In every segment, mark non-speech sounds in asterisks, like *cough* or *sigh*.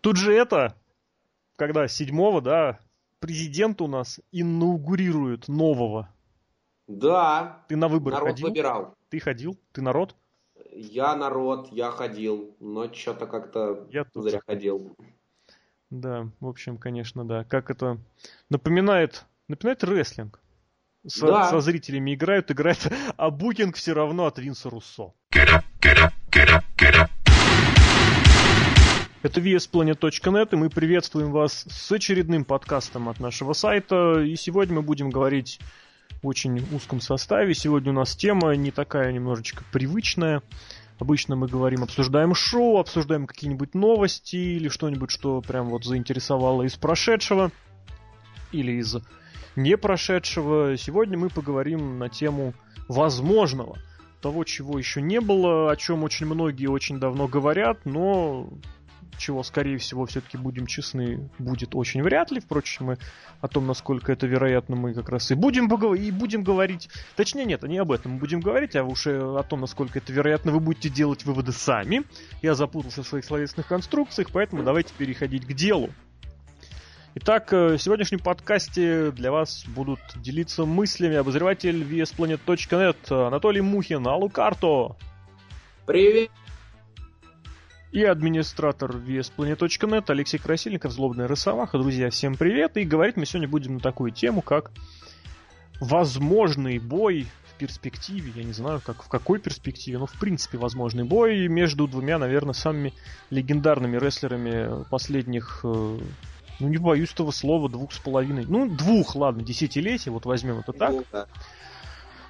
Тут же это, когда седьмого, да, президент у нас инаугурирует нового. Да. Ты на выборы народ ходил? выбирал. Ты ходил? Ты народ? Я народ, я ходил, но что-то как-то Я тут. зря ходил. Да, в общем, конечно, да. Как это напоминает, напоминает рестлинг. Со, Да. со зрителями играют, играют, а букинг все равно от Винса Руссо. Это VSPlanet.net, и мы приветствуем вас с очередным подкастом от нашего сайта. И сегодня мы будем говорить в очень узком составе. Сегодня у нас тема не такая немножечко привычная. Обычно мы говорим, обсуждаем шоу, обсуждаем какие-нибудь новости или что-нибудь, что прям вот заинтересовало из прошедшего или из не прошедшего. Сегодня мы поговорим на тему возможного, того, чего еще не было, о чем очень многие очень давно говорят, но чего, скорее всего, все-таки будем честны, будет очень вряд ли. Впрочем, мы о том, насколько это вероятно, мы как раз и будем, поговор- и будем говорить. Точнее, нет, не об этом мы будем говорить, а уж э, о том, насколько это вероятно, вы будете делать выводы сами. Я запутался в своих словесных конструкциях, поэтому давайте переходить к делу. Итак, э, в сегодняшнем подкасте для вас будут делиться мыслями обозреватель VSPlanet.net Анатолий Мухин, Аллу Карто Привет! И администратор VSPlanet.net Алексей Красильников, Злобная Росомаха. Друзья, всем привет! И говорить мы сегодня будем на такую тему, как возможный бой в перспективе, я не знаю, как в какой перспективе, но в принципе возможный бой между двумя, наверное, самыми легендарными рестлерами последних, э, ну не боюсь этого слова, двух с половиной, ну двух, ладно, десятилетий, вот возьмем это так. Ну, да.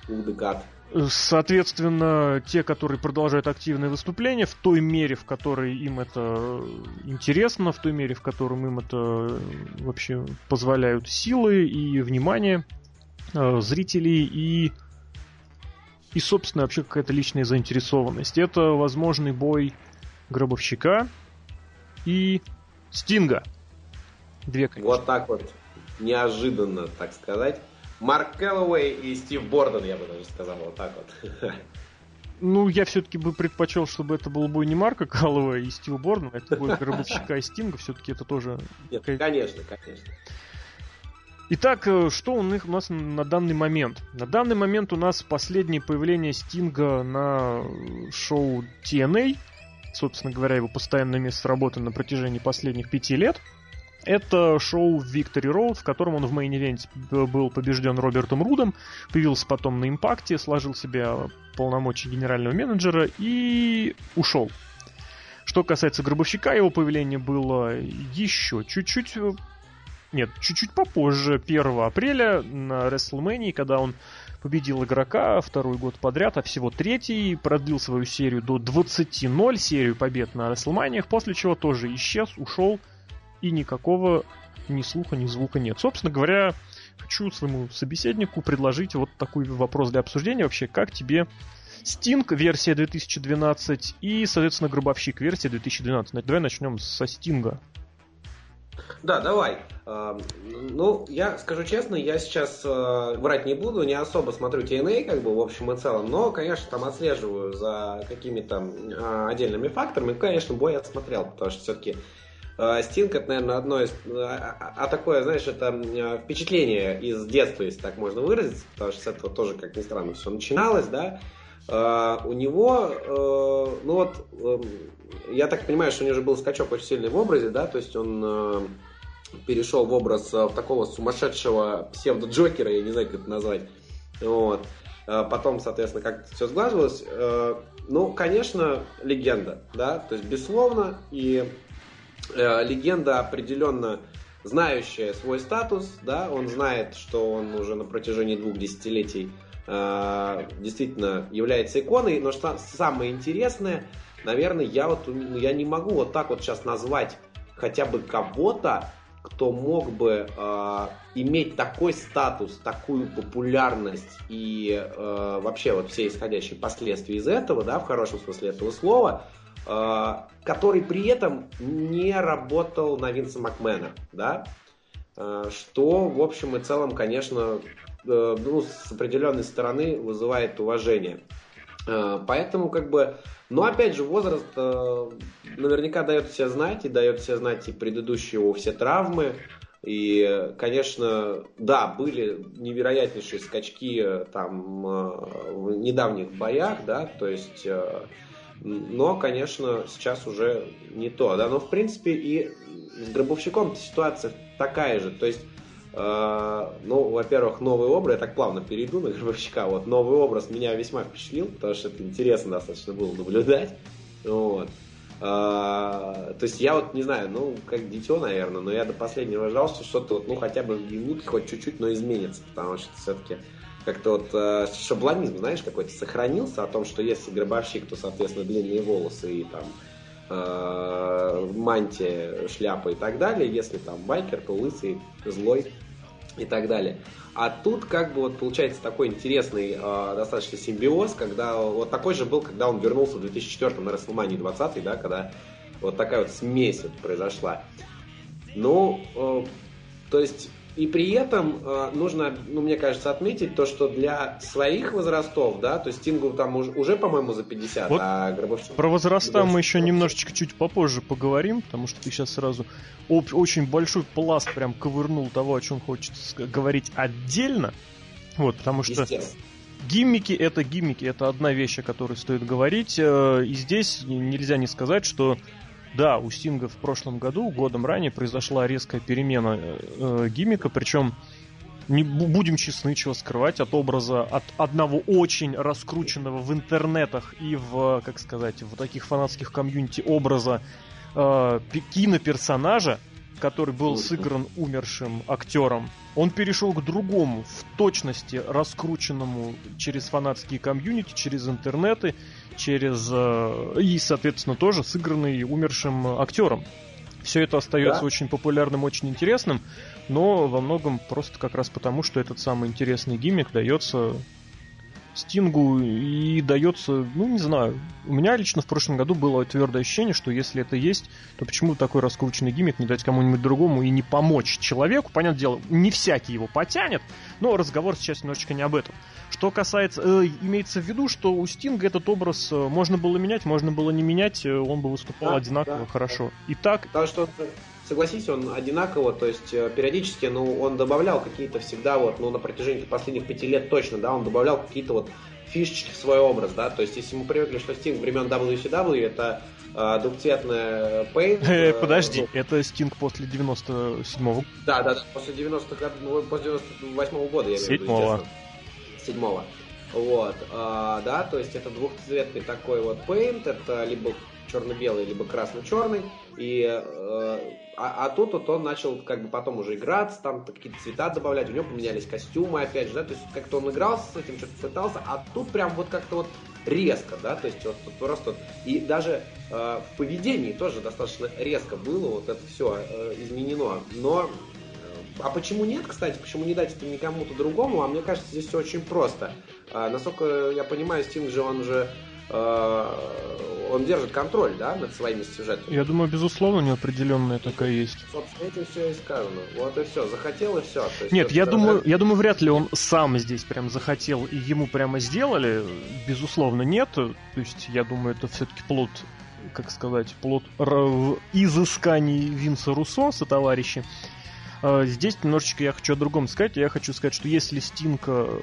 Удекад. Соответственно, те, которые продолжают активные выступления в той мере, в которой им это интересно, в той мере, в котором им это э, вообще позволяют силы и внимание э, зрителей и и, собственно, вообще какая-то личная заинтересованность. Это возможный бой Гробовщика и Стинга. Две, конечно. Вот так вот. Неожиданно, так сказать. Марк Кэллоуэй и Стив Борден, я бы даже сказал, вот так вот. Ну, я все-таки бы предпочел, чтобы это был бой не Марка Каллова и Стива Борна, это бой Гробовщика и Стинга. Все-таки это тоже Нет, конечно, конечно. Итак, э, что у них у нас на данный момент? На данный момент у нас последнее появление Стинга на э, шоу TNA. Собственно говоря, его постоянное место работы на протяжении последних пяти лет. Это шоу Victory Road, в котором он в main event е был побежден Робертом Рудом, появился потом на импакте, сложил себе полномочия генерального менеджера и ушел. Что касается Гробовщика, его появление было еще чуть-чуть э, нет, чуть-чуть попозже, 1 апреля на WrestleMania, когда он победил игрока второй год подряд, а всего третий, продлил свою серию до 20-0, серию побед на WrestleMania, после чего тоже исчез, ушел, и никакого ни слуха, ни звука нет. Собственно говоря, хочу своему собеседнику предложить вот такой вопрос для обсуждения вообще, как тебе Стинг версия 2012 и, соответственно, Гробовщик версия 2012. Давай начнем со Стинга. Да, давай. А, Ну, я скажу честно, я сейчас э, врать не буду, не особо смотрю TNA, как бы, в общем и целом, но, конечно, там отслеживаю за какими-то а, отдельными факторами. Конечно, бой я смотрел, потому что все-таки Стинг это, наверное, одно из... А, а такое, знаешь, это впечатление из детства, если так можно выразиться, потому что с этого тоже, как ни странно, все начиналось, да. А, У него, э, ну вот, эм, я так понимаю, что у него же был скачок очень сильный в образе, да, то есть он э, перешел в образ э, такого сумасшедшего псевдо-джокера, я не знаю, как это назвать. Вот. Потом, соответственно, как все сглаживалось. Ну, конечно, легенда, да, то есть, безусловно, и легенда определенно знающая свой статус, да, он знает, что он уже на протяжении двух десятилетий э, действительно является иконой, но что самое интересное, наверное, я вот ну, я не могу вот так вот сейчас назвать хотя бы кого-то, кто мог бы э, иметь такой статус, такую популярность и э, вообще вот все исходящие последствия из этого, да, в хорошем смысле этого слова, э, который при этом не работал на Винса Макмена, да, Э, что, в общем и целом, конечно, э, ну, с определенной стороны вызывает уважение. Э, поэтому, как бы, но опять же, возраст э, наверняка дает себя знать, и дает себя знать и предыдущие его все травмы. И, конечно, да, были невероятнейшие скачки э, там в недавних боях, да, то есть, но, конечно, сейчас уже не то, да, но в принципе и с Гробовщиком ситуация такая же, то есть Uh, ну, во-первых, новый образ, я так плавно перейду на Гробовщика, вот, новый образ меня весьма впечатлил, потому что это интересно достаточно было наблюдать, вот. Uh, то есть я вот не знаю, ну, как дитё, наверное, но я до последнего ждал, что что-то вот, ну, хотя бы в геймлуке хоть чуть-чуть, но изменится, потому что все-таки как-то вот э, шаблонизм, знаешь, какой-то сохранился о том, что если гробовщик, то, соответственно, длинные волосы и там э, мантия, шляпа и так далее. Если там байкер, то лысый, злой и так далее. А тут как бы вот получается такой интересный э, достаточно симбиоз, когда вот такой же был, когда он вернулся в 2004 на WrestleMania 20, да, когда вот такая вот смесь вот произошла. Ну, э, то есть и при этом э, нужно, ну, мне кажется, отметить то, что для своих возрастов, да, то есть Стингу там уже, уже по-моему, за 50, вот а Гробовщик... Про возраста Гробовщик... мы еще немножечко чуть попозже поговорим, потому что ты сейчас сразу об, очень большой пласт прям ковырнул того, о чем хочется говорить отдельно. Вот, потому что гиммики это гиммики, это одна вещь, о которой стоит говорить. Э, и здесь нельзя не сказать, что да, у Стинга в прошлом году, годом ранее, произошла резкая перемена э, гиммика, причем не будем честны, чего скрывать, от образа от одного очень раскрученного в интернетах и в, как сказать, в таких фанатских комьюнити образа э, киноперсонажа, который был сыгран умершим актером, он перешел к другому, в точности раскрученному через фанатские комьюнити, через интернеты, через... Э, и, соответственно, тоже сыгранный умершим актером. Все это остается да? очень популярным, очень интересным, но во многом просто как раз потому, что этот самый интересный гиммик дается Стингу и дается, ну не знаю, у меня лично в прошлом году было твердое ощущение, что если это есть, то почему такой раскрученный гиммик не дать кому-нибудь другому и не помочь человеку? Понятное дело, не всякий его потянет, но разговор сейчас немножечко не об этом. Что касается, э, имеется в виду, что у Стинга этот образ э, можно было менять, можно было не менять, э, он бы выступал да, одинаково да, хорошо. Итак... Потому что согласись, он одинаково, то есть э, периодически, ну, он добавлял какие-то всегда вот, ну, на протяжении последних пяти лет точно, да, он добавлял какие-то вот фишечки в свой образ, да, то есть если мы привыкли, что Стинг времен WCW это э, двухцветная Paint. Э, подожди, ну, это Стинг после 97-го? Да, да, да, после 90-х, ну, после 98-го года, я имею в виду, Седьмого. Седьмого. Вот, а, да, то есть это двухцветный такой вот paint, это либо черно-белый, либо красно-черный, и э, а, а тут вот он начал как бы потом уже играться, там какие-то цвета добавлять, у него поменялись костюмы, опять же, да, то есть как-то он игрался с этим, что-то пытался, а тут прям вот как-то вот резко, да, то есть вот, вот просто и даже э, в поведении тоже достаточно резко было вот это все э, изменено, но э, а почему нет, кстати, почему не дать это никому-то другому? А мне кажется, здесь все очень просто. А, насколько я понимаю, Стинг же он уже Э, он держит контроль, да, над своими сюжетами. Я думаю, безусловно, неопределенная такая есть. Собственно, этим все и сказано. Вот и все. Захотел и все. есть, Нет, я думаю, я думаю, вряд ли он сам здесь прям захотел и ему прямо сделали. Безусловно, нет. То есть, я думаю, это все-таки плод как сказать, плод изысканий Винса Руссо со товарищи. А, здесь немножечко я хочу о другом сказать. Я хочу сказать, что если Стинг э,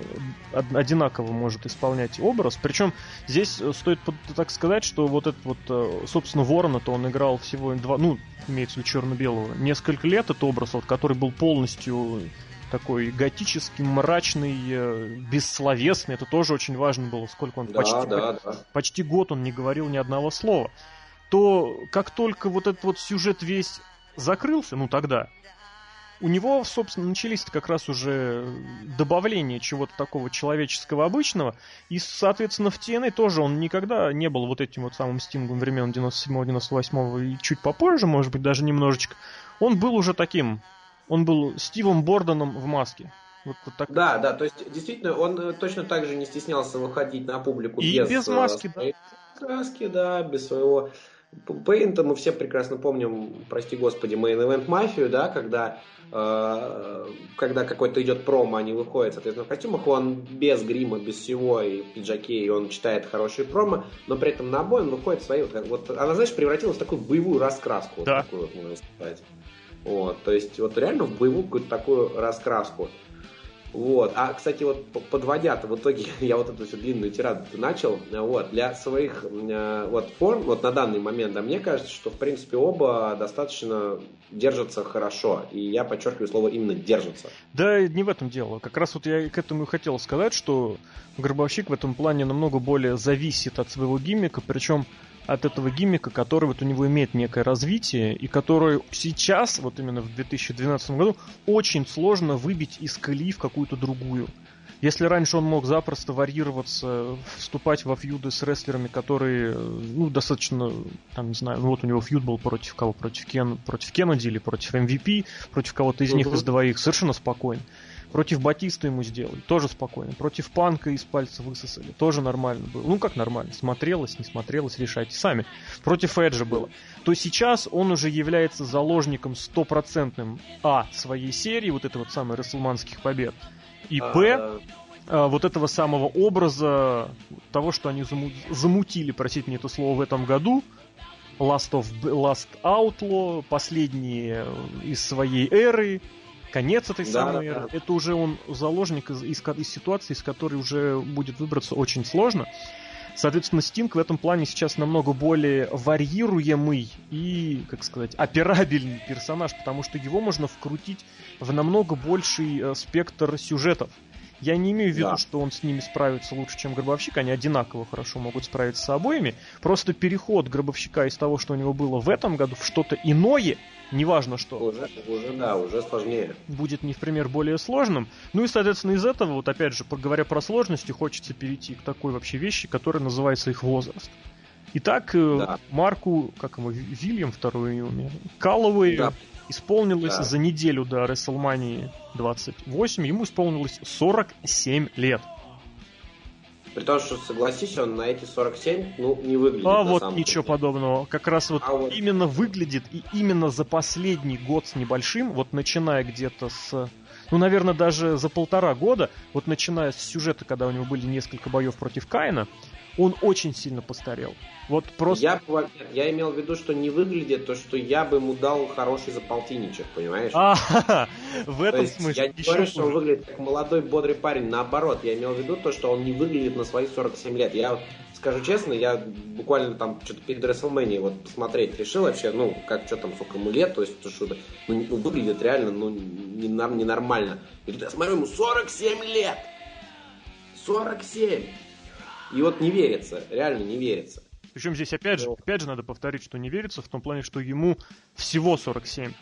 одинаково может исполнять образ, причем здесь э, стоит так сказать, что вот этот вот, э, собственно, Ворона-то он играл всего два, ну, имеется в виду черно-белого, несколько лет этот образ, вот, который был полностью такой готический, мрачный, бессловесный. Это тоже очень важно было, сколько он да, почти, да, да. почти год он не говорил ни одного слова. То как только вот этот вот сюжет весь закрылся, ну тогда, у него, собственно, начались как раз уже добавление чего-то такого человеческого обычного, и, соответственно, в TNA тоже он никогда не был вот этим вот самым стингом времен 97-98 и чуть попозже, может быть, даже немножечко. Он был уже таким, он был Стивом Бордоном в маске. Вот, вот так. Да, да, то есть действительно он э, точно так же не стеснялся выходить на публику и без, без маски, э, да. Маски, да, без своего Пейнта мы все прекрасно помним, прости господи, Main Event Мафию, да, когда, э, когда какой-то идет промо, они выходят, соответственно, в костюмах, он без грима, без всего, и в пиджаке, и он читает хорошие промо, но при этом на бой он выходит свои... Вот, вот она, знаешь, превратилась в такую боевую раскраску. Да. Вот такую вот, можно сказать. Вот, то есть, вот реально в боевую какую-то такую раскраску. Вот. А, кстати, вот подводя в итоге *laughs* я вот эту всю длинную тираду начал, вот, для своих э, вот форм, вот на данный момент, да, мне кажется, что, в принципе, оба достаточно держатся хорошо. И я подчеркиваю слово именно держатся. Да, не в этом дело. Как раз вот я к этому и хотел сказать, что Гробовщик в этом плане намного более зависит от своего гиммика, причем от этого гиммика, который вот у него имеет некое развитие, и который сейчас, вот именно в 2012 году, очень сложно выбить из колеи в какую-то другую. Если раньше он мог запросто варьироваться, вступать во фьюды с рестлерами, которые, ну, достаточно, там, не знаю, ну, вот у него фьюд был против кого? Против, Кен, против Кеннеди или против MVP, против кого-то из uh-huh. них из двоих, совершенно спокойно. Против Батиста ему сделали, тоже спокойно. Против Панка из пальца высосали, тоже нормально было. Ну как нормально, смотрелось, не смотрелось, решайте сами. Против Эджа было. То сейчас он уже является заложником стопроцентным А своей серии, вот этой вот самой Расселманских побед, и Б а, а, вот этого самого образа того, что они замутили, простите мне это слово, в этом году, Last of Last Outlaw, последние из своей эры, конец этой да, самой да, да. это уже он заложник из, из, из ситуации, из которой уже будет выбраться очень сложно. Соответственно, Стинг в этом плане сейчас намного более варьируемый и, как сказать, операбельный персонаж, потому что его можно вкрутить в намного больший э, спектр сюжетов. Я не имею в виду, да. что он с ними справится лучше, чем Гробовщик, они одинаково хорошо могут справиться с обоими. Просто переход Гробовщика из того, что у него было в этом году, в что-то иное, неважно что. Уже, уже, да, уже сложнее. Будет не в пример более сложным. Ну и, соответственно, из этого, вот опять же, говоря про сложности, хочется перейти к такой вообще вещи, которая называется их возраст. Итак, э, да. Марку, как ему, Вильям второй имя, Калловой, да исполнилось да. за неделю до WrestleMania 28, ему исполнилось 47 лет. При том, что, согласись, он на эти 47, ну, не выглядит. А вот ничего деле. подобного. Как раз вот, а вот именно выглядит, и именно за последний год с небольшим, вот начиная где-то с ну, наверное, даже за полтора года, вот начиная с сюжета, когда у него были несколько боев против Каина, он очень сильно постарел. Вот просто... Я, я имел в виду, что не выглядит то, что я бы ему дал хороший за полтинничек, понимаешь? А, в этом смысле. Я не говорю, что он выглядит как молодой, бодрый парень. Наоборот, я имел в виду то, что он не выглядит на свои 47 лет. Я скажу честно, я буквально там что-то перед WrestleMania вот посмотреть решил вообще, ну, как что там, сколько ему лет, то есть, то, что ну, ну, выглядит реально, ну, ненормально. И тут я смотрю, ему 47 лет! 47! И вот не верится, реально не верится. Причем здесь опять же, опять же надо повторить, что не верится в том плане, что ему всего 47.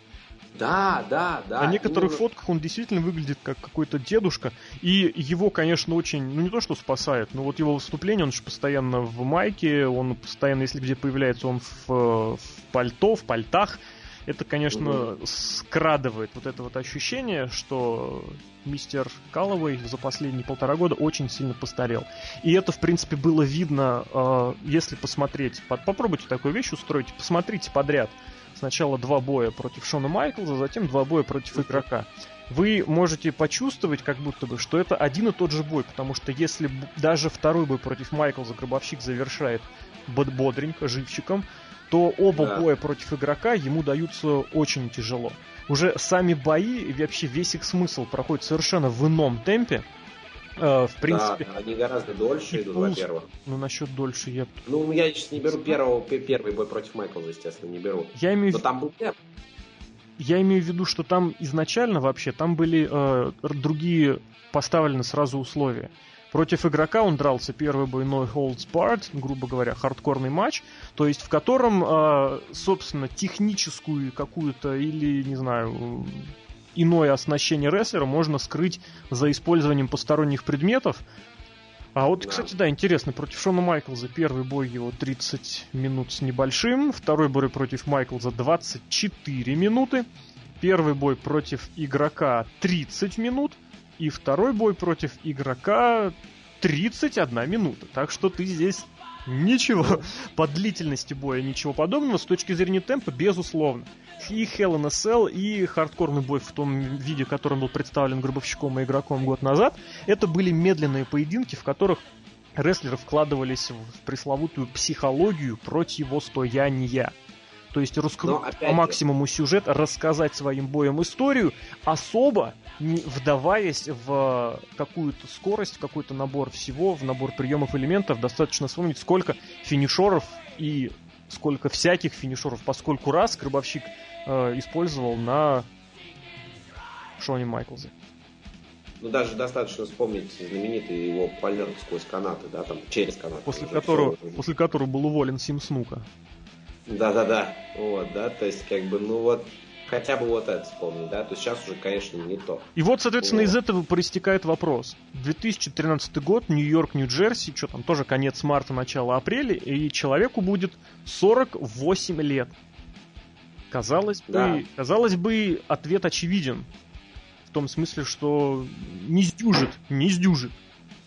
Да, да, да. На некоторых именно... фотках он действительно выглядит как какой-то дедушка. И его, конечно, очень, ну не то что спасает, но вот его выступление, он же постоянно в майке, он постоянно, если где появляется, он в, в пальто, в пальтах. Это, конечно, угу. скрадывает вот это вот ощущение, что мистер Калловой за последние полтора года очень сильно постарел. И это, в принципе, было видно, э, если посмотреть, попробуйте такую вещь устроить, посмотрите подряд. Сначала два боя против Шона Майклза, затем два боя против игрока. Вы можете почувствовать, как будто бы, что это один и тот же бой, потому что если даже второй бой против Майклза Гробовщик завершает бодренько, живчиком, то оба да. боя против игрока ему даются очень тяжело. Уже сами бои и вообще весь их смысл проходит совершенно в ином темпе. Э, в принципе. Да, они гораздо дольше идут, во-первых. Ну, насчет дольше я. Ну, я сейчас не беру первого, первый бой против Майкла, естественно, не беру. Я имею Но там был первый. Я имею в виду, что там изначально вообще там были э, другие поставлены сразу условия. Против игрока он дрался первый бой No Holds Barred, грубо говоря, хардкорный матч, то есть в котором, э, собственно, техническую какую-то или, не знаю, иное оснащение рестлера можно скрыть за использованием посторонних предметов. А вот, да. кстати, да, интересно, против Шона Майклза первый бой его 30 минут с небольшим, второй бой против Майклза 24 минуты, первый бой против игрока 30 минут, и второй бой против игрока 31 минута. Так что ты здесь Ничего. *laughs* По длительности боя ничего подобного. С точки зрения темпа, безусловно. И Hell in a Cell, и хардкорный бой в том виде, которым был представлен Гробовщиком и игроком год назад, это были медленные поединки, в которых рестлеры вкладывались в пресловутую психологию противостояния. То есть раскрутить по максимуму сюжет, рассказать своим боем историю, особо не вдаваясь в какую-то скорость, в какой-то набор всего, в набор приемов элементов. Достаточно вспомнить, сколько финишеров и сколько всяких финишеров, поскольку раз Крыбовщик э, использовал на Шоне Майклзе. Ну, даже достаточно вспомнить знаменитый его полет сквозь канаты, да, там, через канаты. После которого, после которого был уволен Сим Снука. Да-да-да, вот, да, то есть, как бы, ну вот, хотя бы вот это вспомнить, да, то есть сейчас уже, конечно, не то. И вот, соответственно, вот. из этого проистекает вопрос. 2013 год, Нью-Йорк, Нью-Джерси, что там, тоже конец марта, начало апреля, и человеку будет 48 лет. Казалось да. бы, казалось бы, ответ очевиден. В том смысле, что не сдюжит, не сдюжит.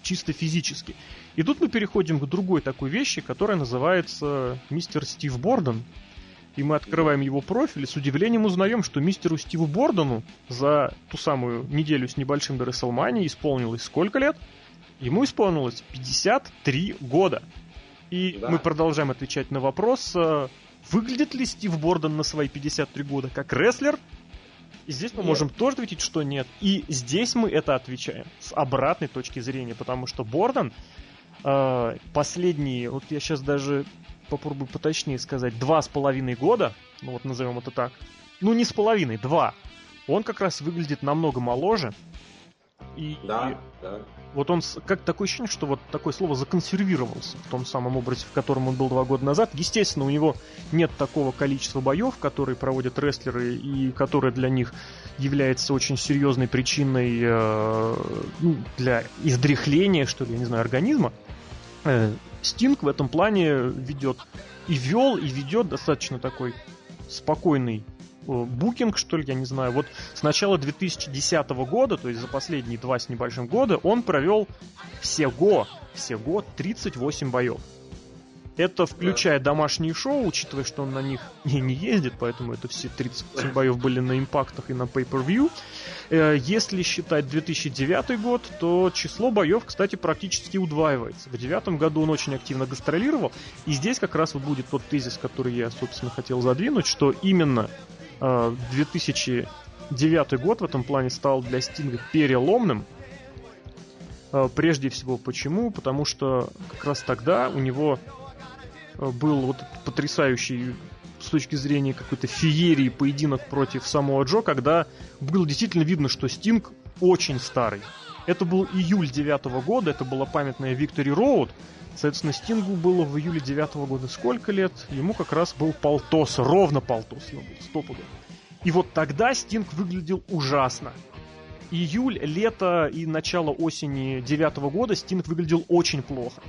Чисто физически. И тут мы переходим к другой такой вещи, которая называется мистер Стив Борден. И мы открываем его профиль и с удивлением узнаем, что мистеру Стиву Бордену за ту самую неделю с небольшим до Рестлмании исполнилось сколько лет? Ему исполнилось 53 года. И да. мы продолжаем отвечать на вопрос, э, выглядит ли Стив Борден на свои 53 года как рестлер? И здесь мы нет. можем тоже ответить, что нет. И здесь мы это отвечаем с обратной точки зрения, потому что Борден последние, вот я сейчас даже попробую поточнее сказать, два с половиной года, ну вот назовем это так, ну не с половиной, два, он как раз выглядит намного моложе. И, да, и да. вот он, как такое ощущение, что вот такое слово законсервировался в том самом образе, в котором он был два года назад. Естественно, у него нет такого количества боев, которые проводят рестлеры и которые для них является очень серьезной причиной э, ну, для издряхления, что ли, я не знаю, организма. Э, Стинг в этом плане ведет и вел, и ведет достаточно такой спокойный э, букинг, что ли, я не знаю. Вот с начала 2010 года, то есть за последние два с небольшим года, он провел всего, всего 38 боев. Это включая домашние шоу, учитывая, что он на них не, не ездит, поэтому это все 38 боев были на импактах и на Pay-Per-View. Э, если считать 2009 год, то число боев, кстати, практически удваивается. В 2009 году он очень активно гастролировал, и здесь как раз вот будет тот тезис, который я, собственно, хотел задвинуть, что именно 2009 э, год в этом плане стал для Стинга переломным, э, Прежде всего, почему? Потому что как раз тогда у него был вот потрясающий с точки зрения какой-то феерии поединок против самого Джо, когда было действительно видно, что Стинг очень старый. Это был июль девятого года, это была памятная Victory Road. Соответственно, Стингу было в июле девятого года сколько лет? Ему как раз был полтос, ровно полтос ему был, стопудово. И вот тогда Стинг выглядел ужасно. Июль, лето и начало осени девятого года Стинг выглядел очень плохо.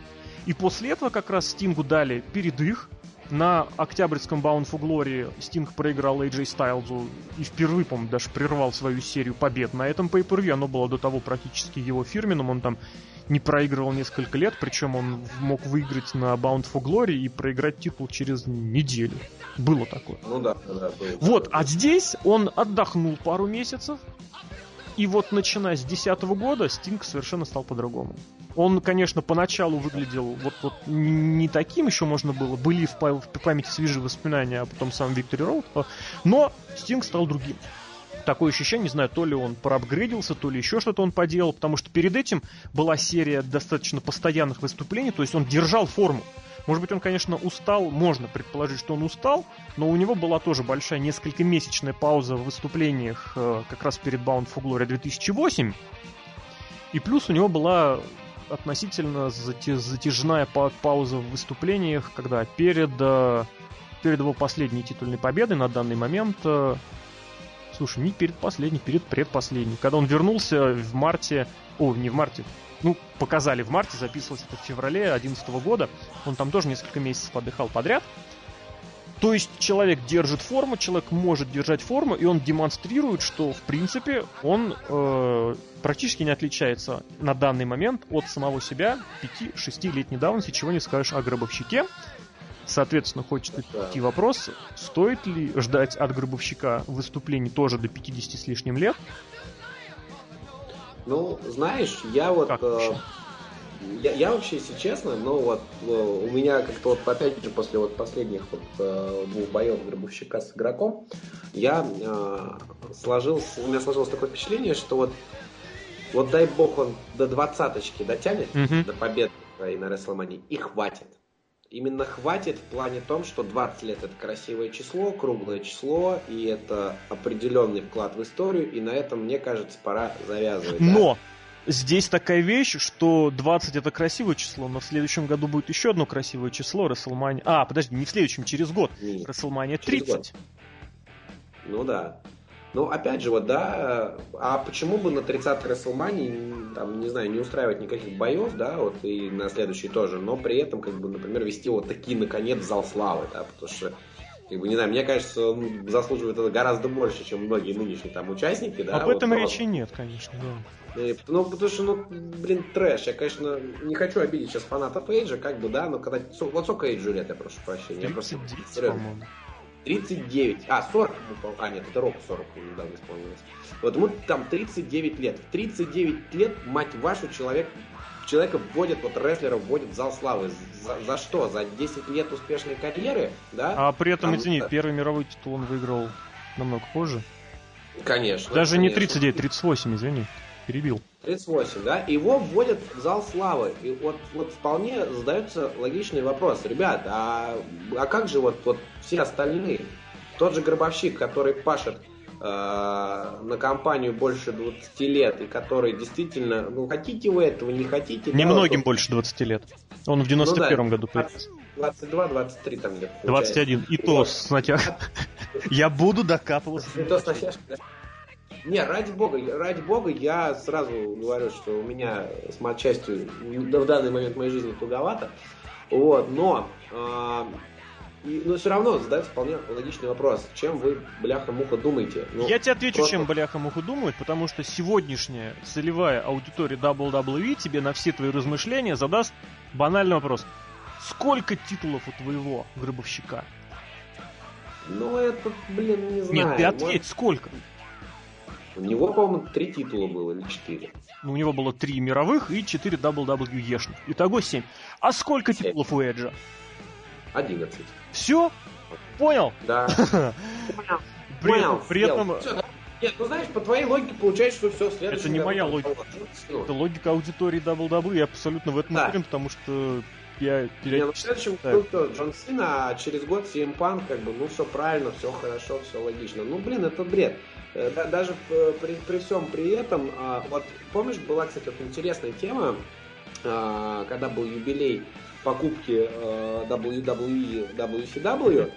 И после этого как раз Стингу дали передых. На октябрьском Bound for Glory Стинг проиграл AJ Стайлзу и впервые, по-моему, даже прервал свою серию побед на этом pay per Оно было до того практически его фирменным. Он там не проигрывал несколько лет, причем он мог выиграть на Bound for Glory и проиграть титул через неделю. Было такое. Ну да, да, было. Вот, а здесь он отдохнул пару месяцев, и вот начиная с 2010 года Стинг совершенно стал по-другому. Он, конечно, поначалу выглядел вот, вот не таким, еще можно было, были в, в памяти свежие воспоминания о том самом Виктори Роуд, но Стинг стал другим. Такое ощущение, не знаю, то ли он проапгрейдился, то ли еще что-то он поделал, потому что перед этим была серия достаточно постоянных выступлений, то есть он держал форму. Может быть, он, конечно, устал, можно предположить, что он устал, но у него была тоже большая несколько месячная пауза в выступлениях э, как раз перед Bound for Glory 2008. И плюс у него была относительно затяжная пауза в выступлениях, когда перед, э, перед его последней титульной победой на данный момент э, Слушай, не перед последней, перед предпоследней. Когда он вернулся в марте... О, не в марте, ну, показали в марте, записывался это в феврале 2011 года. Он там тоже несколько месяцев отдыхал подряд. То есть человек держит форму, человек может держать форму, и он демонстрирует, что в принципе он э, практически не отличается на данный момент от самого себя 5-6-летней давности, чего не скажешь о гробовщике. Соответственно, хочется идти вопрос, стоит ли ждать от гробовщика выступлений тоже до 50 с лишним лет? Ну, знаешь, я вот... э, я, я вообще, если честно, ну вот э, у меня как-то вот опять же после вот последних вот э, двух боев гробовщика с игроком, я э, сложился, у меня сложилось такое впечатление, что вот вот дай бог он до двадцаточки дотянет, mm-hmm. до победы на Рестлмании, и хватит. Именно хватит в плане том, что 20 лет это красивое число, круглое число, и это определенный вклад в историю, и на этом, мне кажется, пора завязывать. Но! Да? Здесь такая вещь, что 20 это красивое число, но в следующем году будет еще одно красивое число, Расселмания... А, подожди, не в следующем, через год. Расселмания 30. Год. Ну да. Ну, опять же, вот, да, а почему бы на 30-й WrestleMania, там, не знаю, не устраивать никаких боев, да, вот, и на следующий тоже, но при этом, как бы, например, вести вот такие, наконец, зал славы, да, потому что, как бы, не знаю, мне кажется, он заслуживает это гораздо больше, чем многие нынешние там участники, да. Об вот, этом речи нет, конечно, да. И, ну, потому что, ну, блин, трэш. Я, конечно, не хочу обидеть сейчас фанатов Эйджа, как бы, да, но когда... Вот сколько Эйджу лет, я прошу прощения. 30, я просто... 30, по-моему. 39, а, 40, а, нет, это Рок 40 недавно исполнилось. Вот ему там 39 лет. В 39 лет, мать вашу, человек, человека вводят, вот рестлера вводят в зал славы. За, за что? За 10 лет успешной карьеры, да? А при этом, там, извини, первый мировой титул он выиграл намного позже. Конечно. Даже конечно. не 39, 38, извини перебил. 38, да? Его вводят в зал славы. И вот, вот вполне задается логичный вопрос. Ребят, а, а как же вот, вот все остальные? Тот же гробовщик, который пашет на компанию больше 20 лет, и который действительно, ну, хотите вы этого, не хотите... Немногим да, больше 20 лет. Он в 91-м ну, да, году появился. 22-23 там где-то. 21. И то с натяжкой. *laughs* Я буду докапываться. И то с натяжкой, не, ради бога, ради бога, я сразу говорю, что у меня с матчастью в данный момент моей жизни туговато. Вот, но э, но все равно задается вполне логичный вопрос. Чем вы, бляха-муха, думаете? Ну, я тебе отвечу, просто... чем бляха-муха думают, потому что сегодняшняя целевая аудитория WWE тебе на все твои размышления задаст банальный вопрос. Сколько титулов у твоего гробовщика? Ну, это, блин, не знаю. Нет, ты ответь, Может... сколько? У него, по-моему, три титула было или четыре. Ну, у него было три мировых и четыре WWE-шных. Итого семь. А сколько 7. титулов у Эджа? Одиннадцать. Все? Понял? Да. Понял. *laughs* При, Понял. При этом... Нет, ну знаешь, по твоей логике получается, что все следует. Это не моя логика. Это логика аудитории WWE. Я абсолютно в этом да. уверен, потому что я периодически... Не, ну в следующем году кто? Джон Сина, а через год CM Punk, как бы, ну все правильно, все хорошо, все логично. Ну, блин, это бред. Э, даже при, при всем при этом, а, вот помнишь, была, кстати, вот интересная тема, когда был юбилей покупки э, WWE WCW,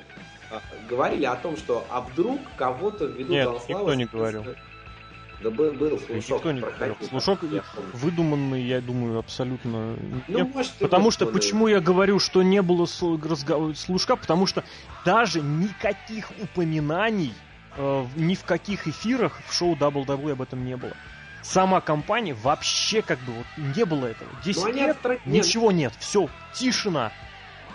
а, говорили о том, что а вдруг кого-то введут Нет, никто не говорил. Да был, был слушок. Никто не говорил. Слушок выдуманный, я думаю, абсолютно ну, нет. Может, потому что, почему я говорю, что не было слушка, потому что даже никаких упоминаний э, ни в каких эфирах в шоу WWE об этом не было. Сама компания вообще как бы вот не было этого. 10 ну, лет отра... ничего нет, все, тишина.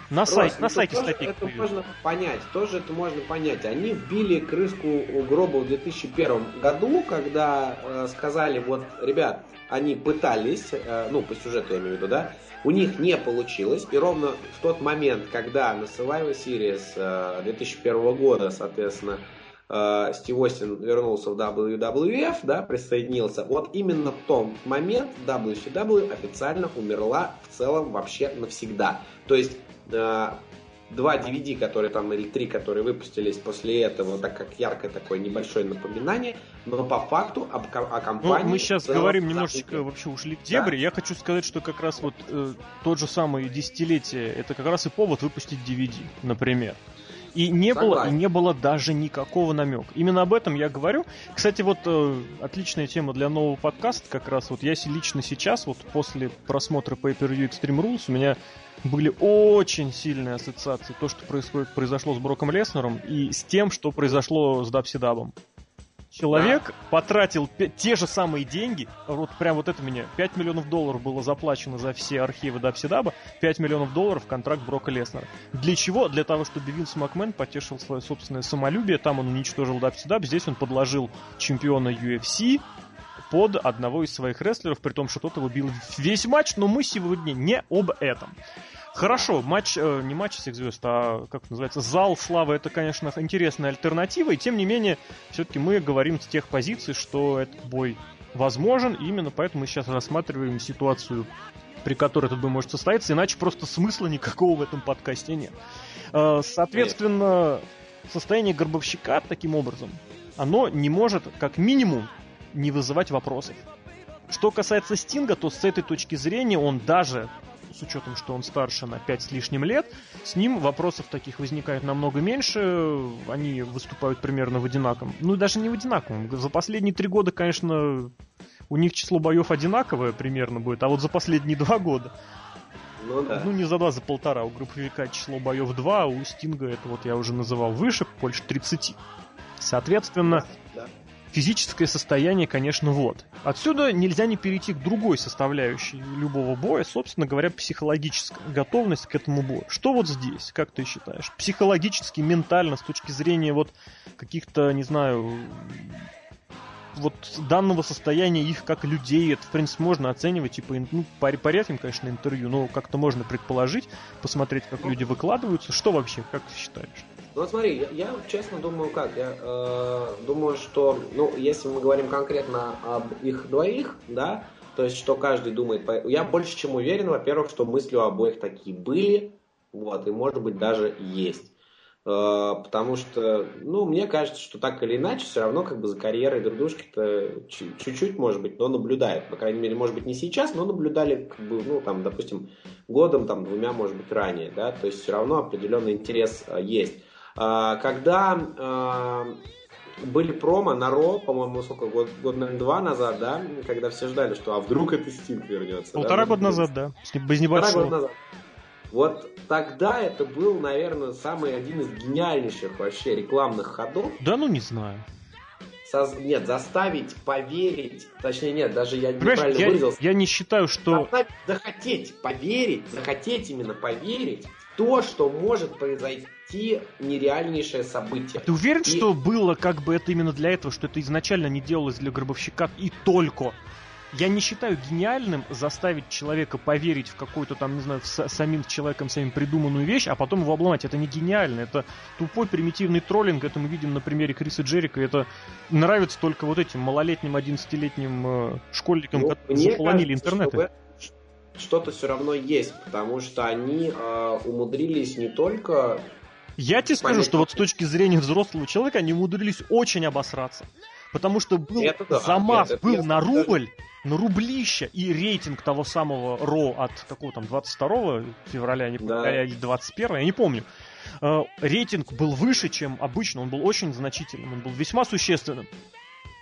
На, Рос, сайт, на сайте статьи. Это можно понять, тоже это можно понять. Они вбили крыску у гроба в 2001 году, когда э, сказали, вот, ребят, они пытались, э, ну, по сюжету я имею в виду, да, у них не получилось, и ровно в тот момент, когда на Survivor Series э, 2001 года, соответственно, э, Стив Остин вернулся в WWF, да, присоединился, вот именно в том момент WCW официально умерла в целом вообще навсегда. То есть э, два DVD, которые там, или три, которые выпустились после этого, так как яркое такое небольшое напоминание, но по факту об, о компании... Ну, мы сейчас говорим немножечко, забыли. вообще ушли в дебри. Да? Я хочу сказать, что как раз вот э, тот же самый десятилетие, это как раз и повод выпустить DVD, например. И не было, и не было даже никакого намека. Именно об этом я говорю. Кстати, вот э, отличная тема для нового подкаста как раз. Вот я лично сейчас, вот после просмотра Pay-Per-View Extreme Rules, у меня были очень сильные ассоциации. То, что происходит, произошло с Броком Леснером и с тем, что произошло с Дабсидабом. Человек потратил те же самые деньги, вот прям вот это меня, 5 миллионов долларов было заплачено за все архивы Дабсидаба, 5 миллионов долларов контракт Брока Леснера. Для чего? Для того, чтобы Винс Макмен потешил свое собственное самолюбие, там он уничтожил Дабсидаб, здесь он подложил чемпиона UFC, под одного из своих рестлеров, при том, что тот его бил весь матч, но мы сегодня не об этом. Хорошо, матч, э, не матч всех звезд, а как называется, зал славы, это, конечно, интересная альтернатива, и тем не менее, все-таки мы говорим с тех позиций, что этот бой возможен, и именно поэтому мы сейчас рассматриваем ситуацию, при которой этот бой может состояться, иначе просто смысла никакого в этом подкасте нет. Э, соответственно, состояние Горбовщика таким образом, оно не может, как минимум, не вызывать вопросов. Что касается Стинга, то с этой точки зрения он даже с учетом, что он старше на 5 с лишним лет, с ним вопросов таких возникает намного меньше, они выступают примерно в одинаковом. Ну, даже не в одинаковом. За последние три года, конечно, у них число боев одинаковое примерно будет, а вот за последние два года ну, да. ну не за два, за полтора. У групповика число боев два, а у Стинга, это вот я уже называл выше, больше 30. Соответственно, да физическое состояние, конечно, вот. Отсюда нельзя не перейти к другой составляющей любого боя, собственно говоря, психологическая готовность к этому бою. Что вот здесь, как ты считаешь? Психологически, ментально, с точки зрения вот каких-то, не знаю, вот данного состояния их как людей, это, в принципе, можно оценивать, типа, ну, по, по редким, конечно, интервью, но как-то можно предположить, посмотреть, как люди выкладываются. Что вообще, как ты считаешь? Ну вот смотри, я, я честно думаю как, я э, думаю, что, ну, если мы говорим конкретно об их двоих, да, то есть, что каждый думает, я больше чем уверен, во-первых, что мысли у обоих такие были, вот, и может быть даже есть. Э, потому что, ну, мне кажется, что так или иначе, все равно как бы за карьерой дружки-то чуть-чуть, может быть, но наблюдают. По крайней мере, может быть, не сейчас, но наблюдали, как бы, ну, там, допустим, годом, там, двумя, может быть, ранее, да, то есть все равно определенный интерес э, есть. А, когда а, были промо на Ро, по-моему, сколько, год, год, наверное, два назад, да, когда все ждали, что а вдруг это Стинг вернется. Полтора да, года назад, да, без небольшого. Полтора года назад. Вот тогда это был, наверное, самый один из гениальнейших вообще рекламных ходов. Да ну не знаю. Соз... Нет, заставить поверить, точнее нет, даже я Понимаешь, неправильно я, выразился. Я не считаю, что... Заставить, захотеть поверить, захотеть именно поверить то, что может произойти нереальнейшее событие. Ты уверен, и... что было как бы это именно для этого, что это изначально не делалось для гробовщика и только? Я не считаю гениальным заставить человека поверить в какую-то там, не знаю, в самим человеком самим придуманную вещь, а потом его обломать. Это не гениально, это тупой примитивный троллинг, это мы видим на примере Криса Джерика, это нравится только вот этим малолетним, 11-летним э, школьникам, ну, которые заполонили интернет. Что-то все равно есть, потому что они э, умудрились не только я тебе скажу, что вот с точки зрения взрослого человека они умудрились очень обосраться. Потому что был да, замах, это, был это, на рубль, на рублище, и рейтинг того самого РО от какого там 22 февраля, не да. или 21, я не помню. Э, рейтинг был выше, чем обычно, он был очень значительным, он был весьма существенным.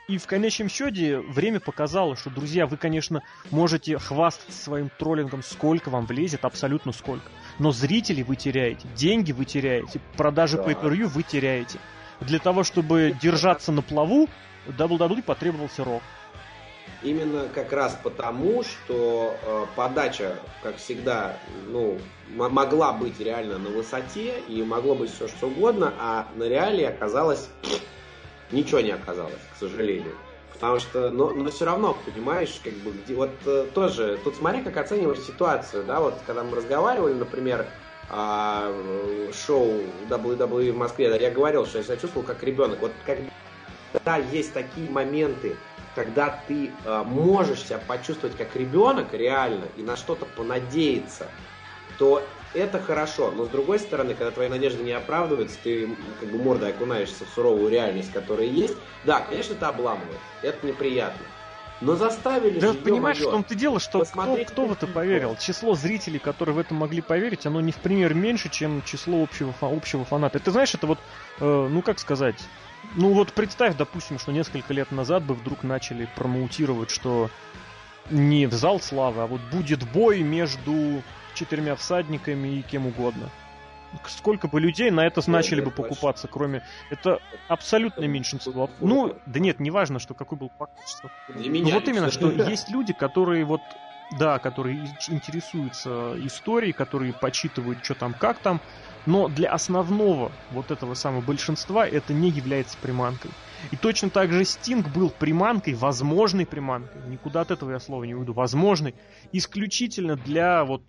И в конечном счете время показало, что, друзья, вы, конечно, можете хвастаться своим троллингом сколько вам влезет, абсолютно сколько. Но зрители вы теряете, деньги вы теряете, продажи да. pay вы теряете. Для того, чтобы *laughs* держаться на плаву, WWE потребовался рок. Именно как раз потому, что э, подача, как всегда, ну, могла быть реально на высоте и могло быть все что угодно, а на реале оказалось ничего не оказалось, к сожалению. Потому что, но, но все равно, понимаешь, как бы, где, вот э, тоже, тут смотри, как оцениваешь ситуацию, да, вот когда мы разговаривали, например, о шоу WWE в Москве, да, я говорил, что я себя чувствовал как ребенок. Вот когда есть такие моменты, когда ты э, можешь себя почувствовать как ребенок реально и на что-то понадеяться, то это хорошо, но с другой стороны, когда твои надежды не оправдываются, ты как бы мордой окунаешься в суровую реальность, которая есть, да, конечно, это обламывает, это неприятно. Но заставили Да же, понимаешь, в том-то дело, что кто, Посмотреть кто в это поверил? Число зрителей, которые в это могли поверить, оно не в пример меньше, чем число общего, общего фаната. Это знаешь, это вот, э, ну как сказать, ну вот представь, допустим, что несколько лет назад бы вдруг начали промоутировать, что не в зал славы, а вот будет бой между четырьмя всадниками и кем угодно. Сколько бы людей на это начали бы покупаться, кроме... Это абсолютное меньшинство. Ну, да нет, неважно, что какой был. Для Ну вот именно, что есть люди, которые вот, да, которые интересуются историей, которые почитывают, что там, как там, но для основного вот этого самого большинства это не является приманкой. И точно так же Стинг был приманкой, возможной приманкой, никуда от этого я слова не уйду, возможной, исключительно для вот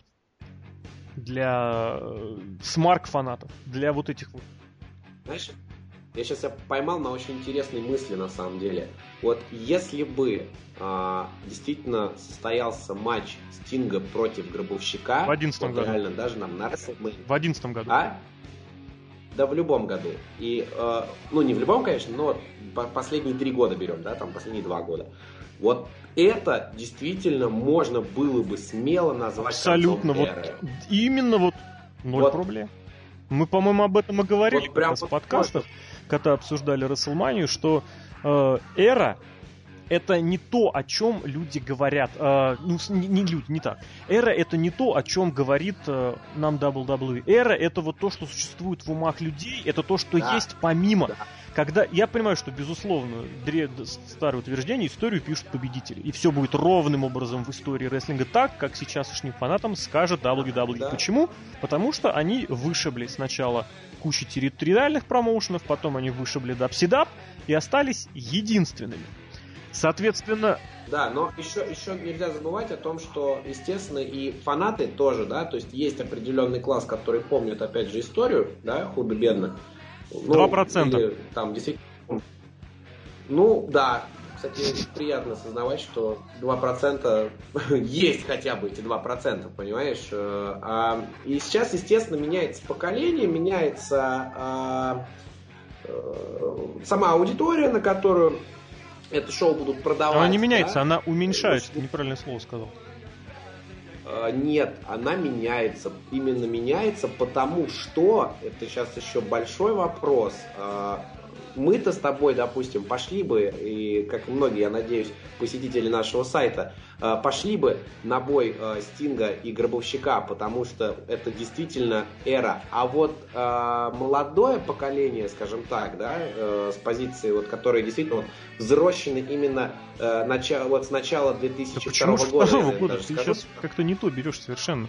для э, смарк-фанатов, для вот этих вот. Знаешь, я сейчас я поймал на очень интересной мысли на самом деле. Вот если бы а, действительно состоялся матч Стинга против Гробовщика, В 11 вот году. реально даже нам на В одиннадцатом году. а? Да в любом году. И, э, ну не в любом, конечно, но вот по- последние три года берем, да, там последние два года. Вот это действительно можно было бы смело назвать Абсолютно, вот эры. именно вот ноль Вот. проблем. Мы, по-моему, об этом и говорили Вот прям в вот подкастах, когда обсуждали Расселманию, что э, эра это не то, о чем люди говорят. Э, ну, не, не люди, не так. Эра это не то, о чем говорит э, нам WWE. Эра это вот то, что существует в умах людей, это то, что Да. есть помимо. Да. Когда я понимаю, что безусловно дре- д- старое утверждение, историю пишут победители, и все будет ровным образом в истории рестлинга так, как сейчасшним фанатам скажет WWE. Да. Почему? Потому что они вышибли сначала кучу территориальных промоушенов, потом они вышибли дабсидап и остались единственными. Соответственно, Да, но еще, еще нельзя забывать о том, что, естественно, и фанаты тоже, да, то есть есть определенный класс, который помнит, опять же, историю, да, худо-бедно. Ну, 2%. или там действительно... Ну, да, кстати, приятно осознавать, что 2% *laughs* есть хотя бы эти 2%, понимаешь? Э, а, И сейчас, естественно, меняется поколение, меняется а, э, сама аудитория, на которую это шоу будут продавать. она не меняется, да? она уменьшается. Ну, Неправильное слово сказал. Э, Нет, она меняется. Именно меняется, потому что, это сейчас еще большой вопрос, э, мы-то с тобой, допустим, пошли бы, и как многие, я надеюсь, посетители нашего сайта, э, пошли бы на бой э, Стинга и Гробовщика, потому что это действительно эра. А вот э, молодое поколение, скажем так, да, с позиции, вот, которые действительно вот, взрослены именно начало, вот с начала Да 2002 почему же года. я года? Ты скажу. сейчас как-то не то берешь совершенно.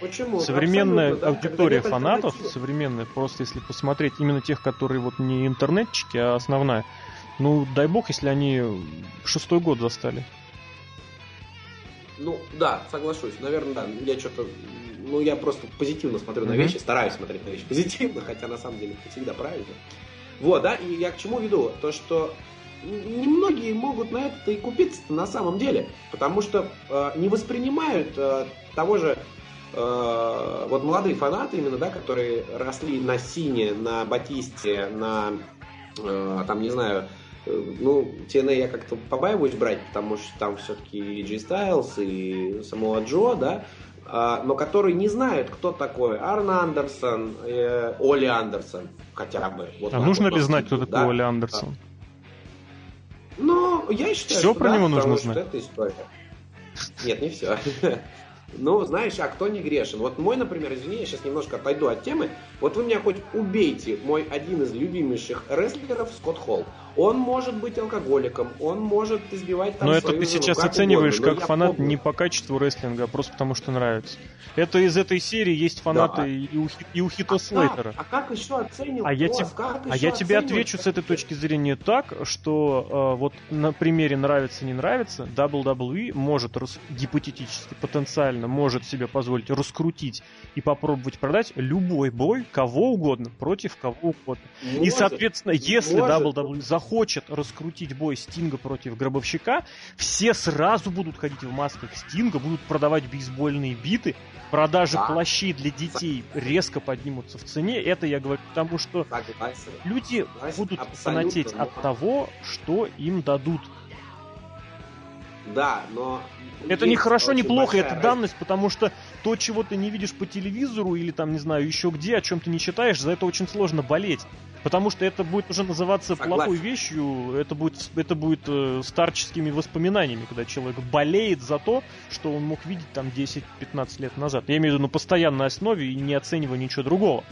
Почему? современная Абсолютно, да, аудитория нет фанатов, современная, просто если посмотреть именно тех, которые вот не интернетчики, а основная, ну, дай бог, если они шестой год застали. Ну, да, соглашусь. Наверное, да. Я что-то... Ну, я просто позитивно смотрю на Мгм. вещи, стараюсь смотреть на вещи позитивно, хотя на самом деле это всегда правильно. Вот, да, и я к чему веду? То, что немногие могут на это и купиться на самом деле, потому что э, не воспринимают э, того же э, вот молодые фанаты именно, да, которые росли на Сине, на Батисте, на э, там, не знаю, э, ну, TNA я как-то побаиваюсь брать, потому что там все-таки и G Styles, и самого Джо, да, а, но которые не знают, кто такой Арн Андерсон, э, Оли Андерсон, хотя бы. Вот А нужно вот ли знать, кто наступил, такой да? Оли Андерсон? Ну, я считаю, Всё что про да, него нужно знать? это история. Нет, не все. *laughs* Ну, знаешь, а кто не грешен? Вот мой, например, извини, я сейчас немножко отойду от темы. Вот вы меня хоть убейте, мой один из любимейших рестлеров Скотт Холл. Он может быть алкоголиком, он может избивать там Но это ты сейчас как оцениваешь угодно, но как фанат помню. не по качеству рестлинга, а просто потому что нравится. Это из этой серии есть фанаты Да. и у, и у Хито А Слейтера. как? А как еще оценивать? А я, теб- как а я тебе отвечу с этой точки зрения так, что э, вот на примере нравится-не нравится, WWE может рас- гипотетически, потенциально может себе позволить раскрутить и попробовать продать любой бой кого угодно против кого угодно. И, Может. соответственно, если Может. WWE захочет раскрутить бой Стинга против Гробовщика, все сразу будут ходить в масках Стинга, будут продавать бейсбольные биты, продажи Да. плащей для детей резко поднимутся в цене. Это я говорю потому, что Согласен. люди Согласен, будут фанатеть от того, что им дадут. Да, но... Это не хорошо, не плохо, это данность, потому что то, чего ты не видишь по телевизору или там, не знаю, еще где, о чем ты не читаешь, за это очень сложно болеть. Потому что это будет уже называться Согласен. плохой вещью, это будет, это будет э, старческими воспоминаниями, когда человек болеет за то, что он мог видеть там 10-15 лет назад. Я имею в виду на постоянной основе и не оценивая ничего другого.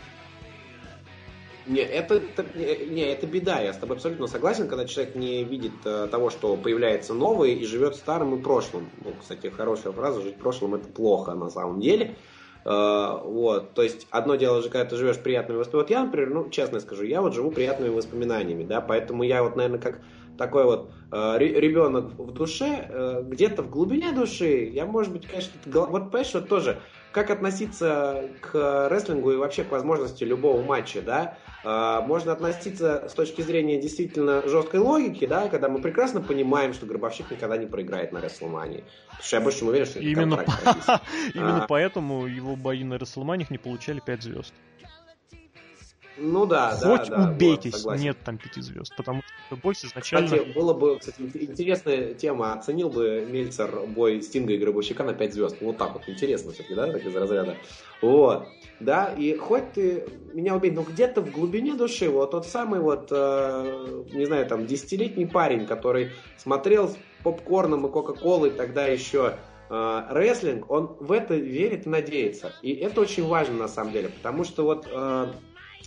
Не, это, это, не, это беда, я с тобой абсолютно согласен, когда человек не видит э, того, что появляется новое и живет старым и прошлым. Ну, кстати, хорошая фраза, жить прошлым это плохо на самом деле. Э, вот, то есть одно дело же, когда ты живешь приятными воспоминаниями. Вот я, например, ну, честно скажу, я вот живу приятными воспоминаниями, да, поэтому я вот, наверное, как такой вот э, ребенок в душе, э, где-то в глубине души, я, может быть, конечно, вот, понимаешь, вот тоже как относиться к рестлингу и вообще к возможности любого матча, да? А, можно относиться с точки зрения действительно жесткой логики, да, когда мы прекрасно понимаем, что Гробовщик никогда не проиграет на Рестлмании. Потому что я больше уверен, что это Именно, *laughs* Именно поэтому его бои на Рестлманиях не получали 5 звезд. Ну да, Хоть да, да. убейтесь, вот, нет там пяти звезд, потому что бой изначально... Кстати, было бы, кстати, интересная тема, оценил бы Мельцер бой Стинга и Гробовщика на 5 звезд. Вот так вот, интересно все-таки, да, так из разряда. Вот, да, и хоть ты меня убей, но где-то в глубине души, вот тот самый вот, э, не знаю, там, десятилетний парень, который смотрел с попкорном и кока-колой тогда еще э, рестлинг, он в это верит и надеется. И это очень важно на самом деле, потому что вот э,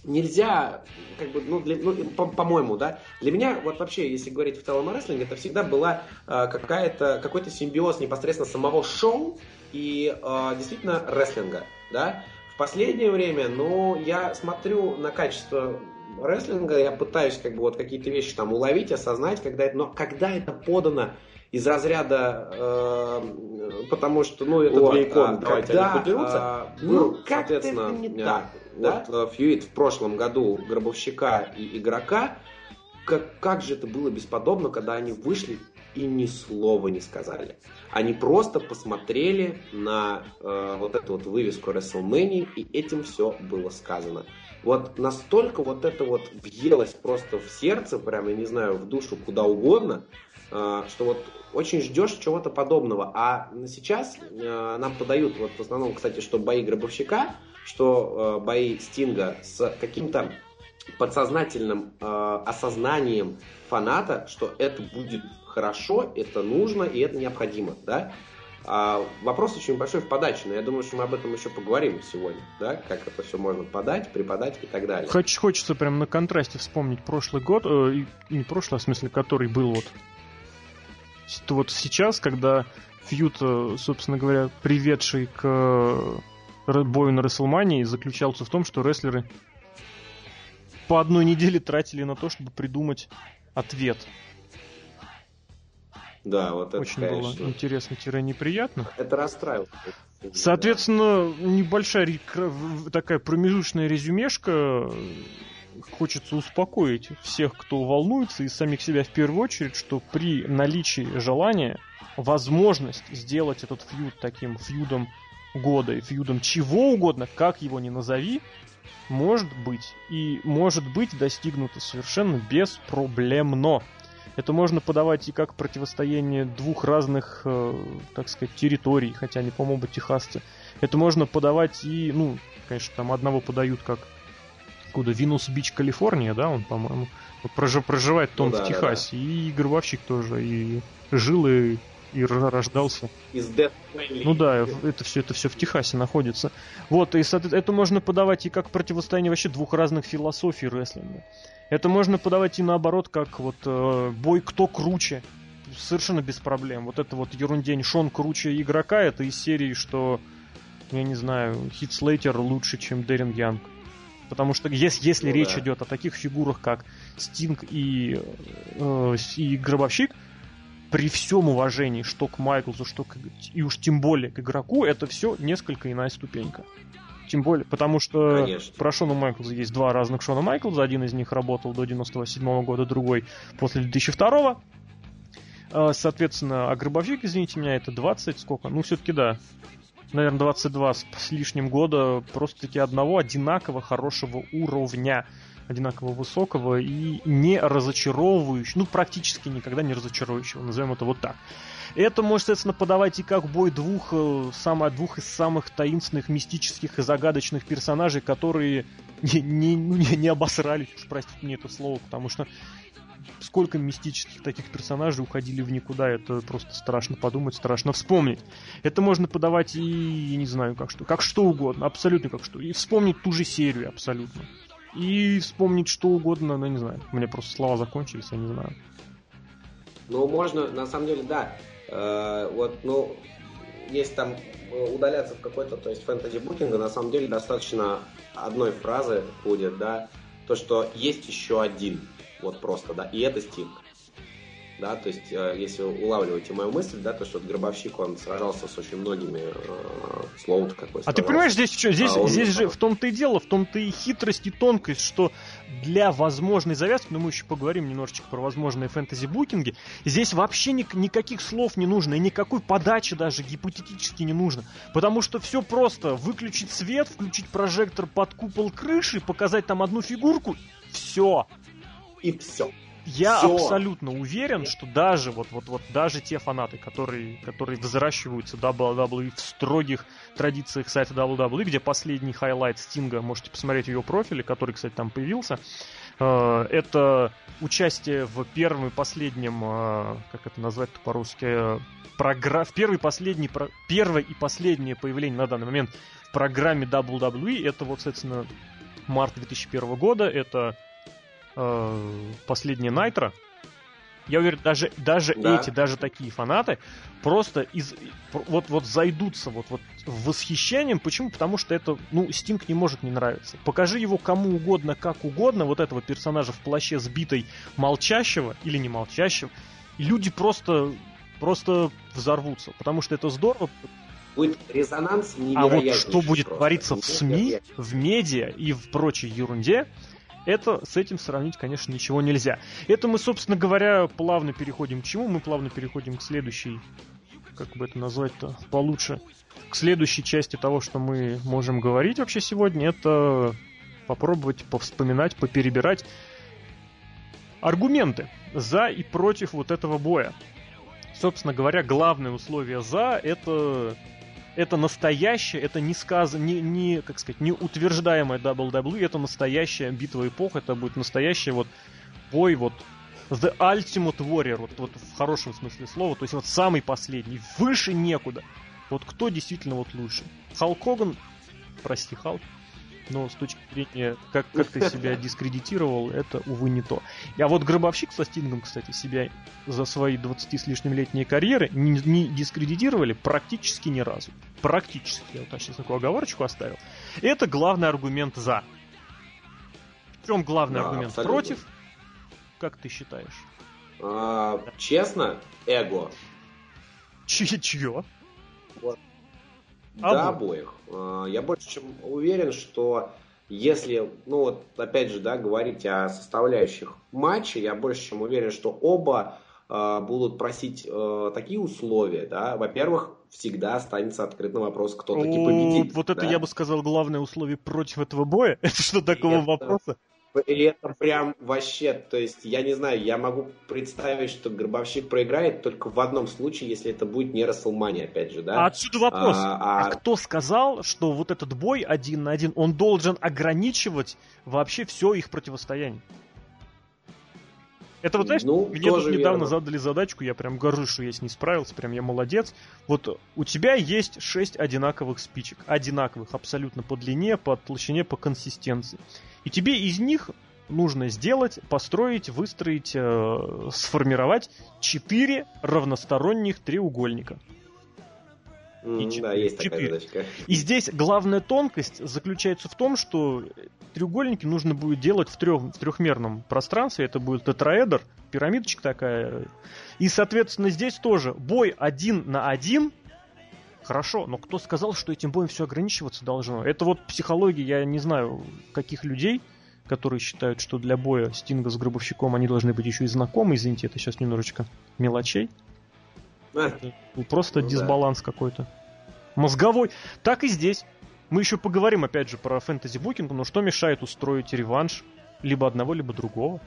нельзя, как бы, ну, для, ну по- по-моему, да, для меня, вот вообще, если говорить в целом о рестлинге, это всегда была э, какая-то, какой-то симбиоз непосредственно самого шоу и э, действительно рестлинга, да. В последнее время, ну, я смотрю на качество рестлинга, я пытаюсь как бы вот какие-то вещи там уловить, осознать, когда это, но когда это подано из разряда, э, потому что, ну, это вот, две иконы, а, давайте когда, они а, ну, как это не так. Да? Вот э, фьюит в прошлом году Гробовщика и Игрока, как, как же это было бесподобно, когда они вышли и ни слова не сказали. Они просто посмотрели на э, вот эту вот вывеску WrestleMania, и этим все было сказано. Вот настолько вот это вот въелось просто в сердце, прямо, я не знаю, в душу, куда угодно, э, что вот очень ждешь чего-то подобного. А сейчас э, нам подают, вот в основном, кстати, что бои Гробовщика, что э, бои Стинга с каким-то подсознательным э, осознанием фаната, что это будет хорошо, это нужно и это необходимо, да. А вопрос очень большой в подаче, но я думаю, что мы об этом еще поговорим сегодня, да, как это все можно подать, преподать и так далее. Хоч, хочется прям на контрасте вспомнить прошлый год, э, не прошлый, а в смысле, который был вот, вот сейчас, когда фьют, э, собственно говоря, приведший к бою на Рестлмании заключался в том, что рестлеры по одной неделе тратили на то, чтобы придумать ответ. Да, вот это, Очень конечно. было интересно-неприятно. Это расстраивало. Соответственно, небольшая такая промежуточная резюмешка. Хочется успокоить всех, кто волнуется, и самих себя в первую очередь, что при наличии желания возможность сделать этот фьюд таким фьюдом года и фьюдом чего угодно, как его ни назови, может быть. И может быть достигнуто совершенно беспроблемно. Это можно подавать и как противостояние двух разных, э, так сказать, территорий, хотя они, по-моему, техасцы. Это можно подавать и, ну, конечно, там одного подают как куда Винус Бич, Калифорния, да, он, по-моему, проживает он ну, да, в Техасе, да, да. и Гробовщик тоже, и жил и и рождался. Из Death Ну да, это все, это все в Техасе находится. Вот, и это можно подавать и как противостояние вообще двух разных философий рестлинга. Это можно подавать и наоборот, как вот э, бой кто круче. Совершенно без проблем. Вот это вот ерундень Шон круче игрока, это из серии, что, я не знаю, Хит Слейтер лучше, чем Дерин Янг. Потому что если, если ну, речь да. идет о таких фигурах, как Стинг и, э, и Гробовщик, при всем уважении, что к Майклзу, что к, и уж тем более к игроку, это все несколько иная ступенька. Тем более, потому что Конечно. про Шона Майклза есть два разных Шона Майклза. Один из них работал до 97 -го года, другой после 2002 -го. Соответственно, а Гробовщик, извините меня, это 20, сколько? Ну, все-таки да. Наверное, 22 с, с лишним года просто-таки одного одинаково хорошего уровня. одинаково высокого и не разочаровывающего, ну, практически никогда не разочаровывающего, назовем это вот так. Это может, соответственно, подавать и как бой двух, э, самых, двух из самых таинственных, мистических и загадочных персонажей, которые *laughs* не, не, ну, не, не обосрались, простите мне это слово, потому что сколько мистических таких персонажей уходили в никуда, это просто страшно подумать, страшно вспомнить. Это можно подавать и, я не знаю, как что, как что угодно, абсолютно как что. И вспомнить ту же серию абсолютно. И вспомнить что угодно, ну, не знаю. Мне просто слова закончились, я не знаю. Ну, можно, на самом деле, да. Э, вот, ну, если там э, удаляться в какой-то, то есть фэнтези букинга, на самом деле достаточно одной фразы будет, да, то, что есть еще один, вот просто, да, и это Стинг да, то есть э, если улавливаете мою мысль, да, то что гробовщик, он сражался с очень многими э, словом какой А ты понимаешь, здесь что, здесь, а здесь же в том-то и дело, в том-то и хитрость и тонкость, что для возможной завязки, но мы еще поговорим немножечко про возможные фэнтези-букинги, здесь вообще ни, никаких слов не нужно, и никакой подачи даже гипотетически не нужно, потому что все просто, выключить свет, включить прожектор под купол крыши, показать там одну фигурку, все. И все. Я Всё. абсолютно уверен, что даже вот, вот, вот даже те фанаты, которые, которые взращиваются WWE в строгих традициях сайта WWE, где последний хайлайт Стинга, можете посмотреть в ее профиле, который, кстати, там появился, э, это участие в первом и последнем, э, как это назвать-то по-русски, програ... в первый последний, про... первое и последнее появление на данный момент в программе WWE, это вот, соответственно, март 2001 года, это э, последняя Найтро, я уверен, даже, даже да. эти, даже такие фанаты просто из, вот, вот зайдутся вот, вот в восхищением. Почему? Потому что это, ну, Стинг не может не нравиться. Покажи его кому угодно, как угодно, вот этого персонажа в плаще сбитой молчащего или не молчащего, и люди просто, просто взорвутся, потому что это здорово. Будет резонанс А вот что будет просто. твориться в СМИ, в медиа и в прочей ерунде, это с этим сравнить, конечно, ничего нельзя. Это мы, собственно говоря, плавно переходим к чему? Мы плавно переходим к следующей, как бы это назвать-то получше, к следующей части того, что мы можем говорить вообще сегодня. Это попробовать повспоминать, поперебирать аргументы за и против вот этого боя. Собственно говоря, главное условие за это это настоящее, это не сказано, не, не, как сказать, не утверждаемая WWE, это настоящая битва эпох, это будет настоящий вот бой, вот The Ultimate Warrior, вот, вот в хорошем смысле слова, то есть вот самый последний, выше некуда. Вот кто действительно вот лучше? Халк Хоган, прости, Халк, но с точки зрения, как, как ты себя *laughs* дискредитировал, это, увы, не то. А вот Гробовщик со Стингом, кстати, себя за свои 20 с лишним летние карьеры не, не дискредитировали практически ни разу. Практически. Я вот сейчас такую оговорочку оставил. Это главный аргумент за. В чем главный да, аргумент абсолютно. против? Как ты считаешь? А, честно, эго. Чье? Вот. Да, обоих. А, я больше чем уверен, что если, ну вот, опять же, да, говорить о составляющих матча, я больше чем уверен, что оба э, будут просить э, такие условия, да. Во-первых, всегда останется открытым вопрос, кто таки победит. Вот это, я бы сказал, главное условие против этого боя. *laughs* Это что такого вопроса? И это прям вообще, то есть, я не знаю, я могу представить, что Гробовщик проиграет только в одном случае, если это будет не Расселмания, опять же, да? А отсюда вопрос. А, а... а кто сказал, что вот этот бой один на один, он должен ограничивать вообще все их противостояние? Это вот, знаешь, ну, мне тут недавно верно. задали задачку, я прям горжусь, что я с ней справился, прям я молодец. Вот у тебя есть шесть одинаковых спичек, одинаковых абсолютно по длине, по толщине, по консистенции. И тебе из них нужно сделать, построить, выстроить, э, сформировать четыре равносторонних треугольника. Mm, и да, есть 4. такая задачка. И здесь главная тонкость заключается в том, что треугольники нужно будет делать в, трех, в трехмерном пространстве. Это будет тетраэдр, пирамидочка такая. И, соответственно, здесь тоже бой один на один Хорошо, но кто сказал, что этим боем все ограничиваться должно? Это вот психология, я не знаю, каких людей, которые считают, что для боя Стинга с Гробовщиком они должны быть еще и знакомы. Извините, это сейчас немножечко мелочей. А. Просто ну, дисбаланс да. какой-то. Мозговой. Так и здесь. Мы еще поговорим, опять же, про фэнтези букинг, но что мешает устроить реванш либо одного, либо другого.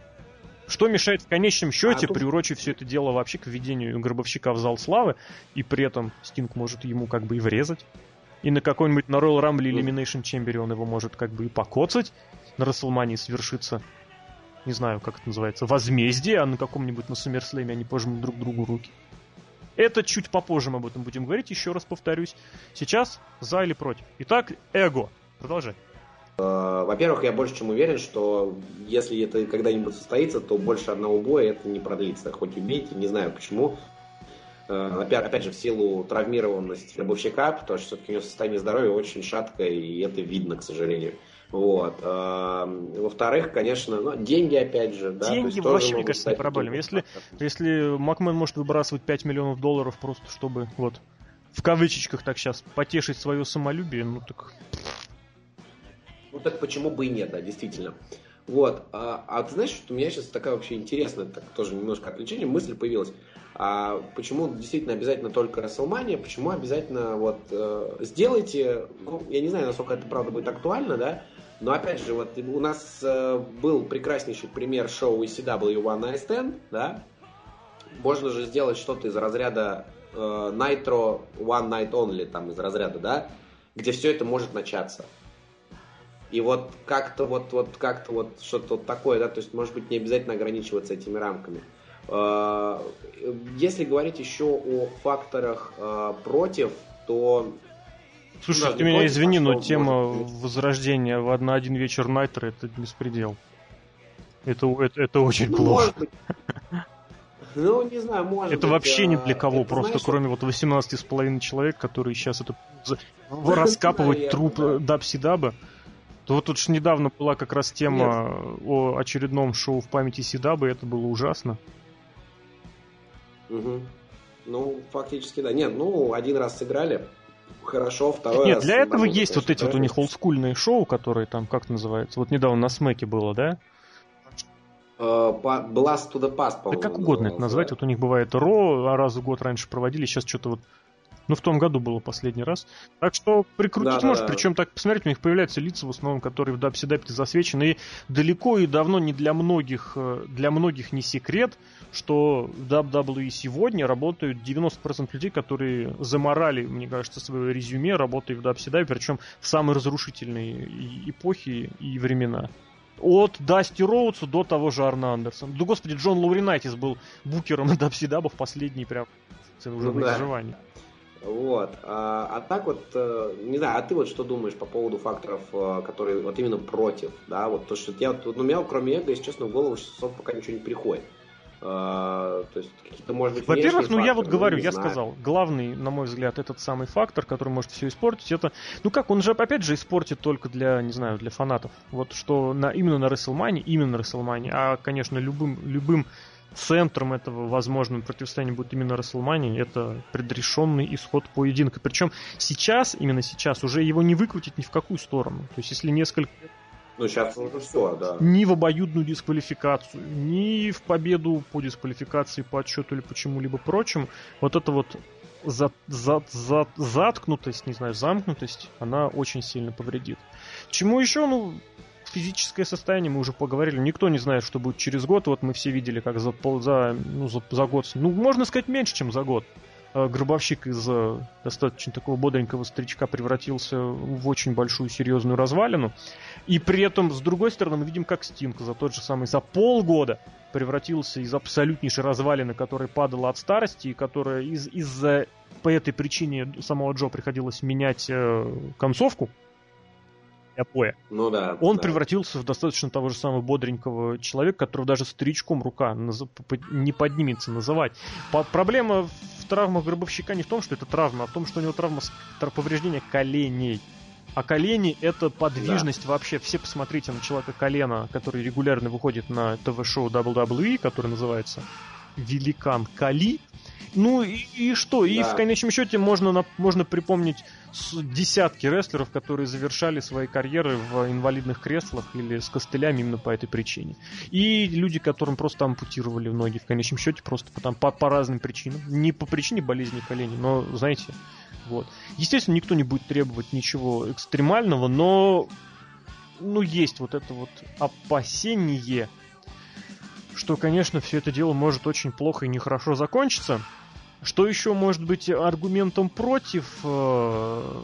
Что мешает в конечном счете, а тут... приурочив все это дело вообще к введению гробовщика в зал славы, и при этом Стинг может ему как бы и врезать. И на какой-нибудь на Royal Rumble Elimination Chamber он его может как бы и покоцать. На Расселмании свершится, не знаю, как это называется, возмездие, а на каком-нибудь на Сумерслэме они пожмут друг другу руки. Это чуть попозже мы об этом будем говорить, еще раз повторюсь. Сейчас за или против. Итак, эго. Продолжай. Э, во-первых, я больше чем уверен, что если это когда-нибудь состоится, то больше одного боя это не продлится. Хоть убейте, не знаю почему. Э, опять, опять же, в силу травмированности гробовщика, потому что все-таки у него состояние здоровья очень шаткое, и это видно, к сожалению. Вот. Э, во-вторых, конечно, ну, деньги, опять же, да. Деньги вообще, мне кажется, не проблема. Если, если Макмен может выбрасывать 5 миллионов долларов просто, чтобы, вот, в кавычечках так сейчас, потешить свое самолюбие, ну так... Ну так почему бы и нет, да, действительно. Вот. А, а ты знаешь, что у меня сейчас такая вообще интересная, так тоже немножко отвлечение, мысль появилась. А почему действительно обязательно только Расселмания? Почему обязательно вот э, сделайте, ну, я не знаю, насколько это правда будет актуально, да, но опять же, вот у нас э, был прекраснейший пример шоу ECW One Night Stand, да, можно же сделать что-то из разряда э, Nitro One Night Only, там из разряда, да, где все это может начаться. И вот как-то вот, вот как-то вот что-то вот такое, да, то есть, может быть, не обязательно ограничиваться этими рамками. Э, если говорить еще о факторах э, против, то... Слушай, ты меня извини, но тема возрождения в одна один вечер Найтера это беспредел. Это, это, это очень ну, плохо. Ну, не знаю, может Это быть, вообще ни для кого, просто знаешь, кроме вот 18,5 человек, которые сейчас это раскапывают труп Дабси Даба. То вот тут же недавно была как раз тема Нет. о очередном шоу в памяти Сидаба, и это было ужасно. Угу. Ну, фактически, да. Нет, ну, один раз сыграли, хорошо, второй Нет, раз... для этого есть конечно, вот эти вот у них олдскульные шоу, которые там, как называется, вот недавно на Смеке было, да? Uh, Blast to the Past, по-моему. Да как угодно это назвать. Да. Вот у них бывает Ро, а раз в год раньше проводили, сейчас что-то вот ну, в том году было последний раз. Так что прикрутить да, можешь, да, причем так посмотреть, у них появляются лица в основном, которые в дабсидапе засвечены. И далеко и давно не для многих, э, для многих не секрет, что в WWE сегодня работают 90% людей, которые заморали, мне кажется, свое резюме, работая в дабсидапе, причем в самые разрушительные эпохи и времена. От Дасти Роудса до того же Арна Андерсона. Да, господи, Джон Лауринайтис был букером *laughs* Дабсидаба в последний прям уже ну, да. выживании. Вот. А, а так вот, э, не знаю, а ты вот что думаешь по поводу факторов, э, которые вот именно против, да, вот то, что я, ну, у меня кроме эго, если честно, в голову сейчас пока ничего не приходит. Uh, то есть какие-то, может быть, Во-первых, ну факторы, я вот говорю, я знаю. сказал, главный, на мой взгляд, этот самый фактор, который может все испортить, это, ну как, он же опять же испортит только для, не знаю, для фанатов. Вот что на, именно на WrestleMania, именно на WrestleMania, а, конечно, любым, любым центром этого возможного противостояния будет именно Расселмани, это предрешенный исход поединка. Причем сейчас, именно сейчас, уже его не выкрутить ни в какую сторону. То есть если несколько ну, сейчас уже все, да. Ни в обоюдную дисквалификацию, ни в победу по дисквалификации, по отчету или почему-либо прочему. Вот это вот за, за, за, заткнутость, не знаю, замкнутость, она очень сильно повредит. Чему еще? Ну, физическое состояние, мы уже поговорили, никто не знает, что будет через год. Вот мы все видели, как за, за, ну, за, за год, ну, можно сказать, меньше, чем за год. Э, гробовщик из э, достаточно такого бодренького старичка превратился в очень большую серьезную развалину. И при этом, с другой стороны, мы видим, как Стинг за тот же самый, за полгода превратился из абсолютнейшей развалины, которая падала от старости, и которая из- из-за по этой причине самого Джо приходилось менять э, концовку для боя. Ну да. Он да. превратился в достаточно того же самого бодренького человека, которого даже старичком рука не поднимется называть. Проблема в травмах гробовщика не в том, что это травма, а в том, что у него травма повреждения коленей. А колени это подвижность да. вообще. Все посмотрите на человека колена, который регулярно выходит на ТВ-шоу WWE, который называется Великан Кали. Ну и, и что? Да. И в конечном счете можно, можно припомнить десятки рестлеров, которые завершали свои карьеры в инвалидных креслах или с костылями именно по этой причине. И люди, которым просто ампутировали ноги в конечном счете просто по, по, по разным причинам. Не по причине болезни коленей, но, знаете, вот. Естественно, никто не будет требовать ничего экстремального, но ну, есть вот это вот опасение, что, конечно, все это дело может очень плохо и нехорошо закончиться. Что еще может быть аргументом против э,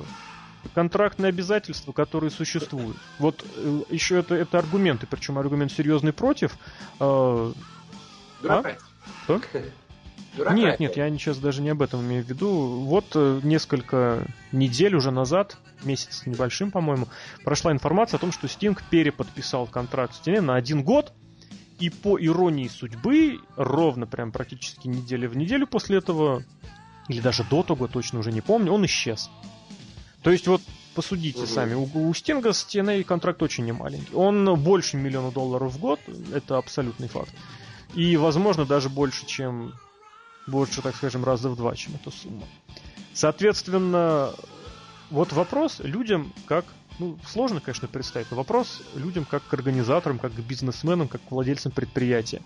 контрактные обязательства, которые существуют? Вот э, еще это, это аргументы, причем аргумент серьезный против. Э, а? Что? Нет, нет, я сейчас даже не об этом имею в виду. Вот несколько недель уже назад, месяц небольшим, по-моему, прошла информация о том, что Sting переподписал контракт с TNA на один год, и по иронии судьбы, ровно прям практически неделя в неделю после этого, или даже до того, точно уже не помню, он исчез. То есть вот посудите угу. сами, у, у Стинга с TNA контракт очень немаленький. Он больше миллиона долларов в год, это абсолютный факт. И, возможно, даже больше, чем больше, так скажем, раза в два, чем эта сумма. Соответственно, вот вопрос людям как... Ну, сложно, конечно, представить, но вопрос людям как к организаторам, как к бизнесменам, как к владельцам предприятия.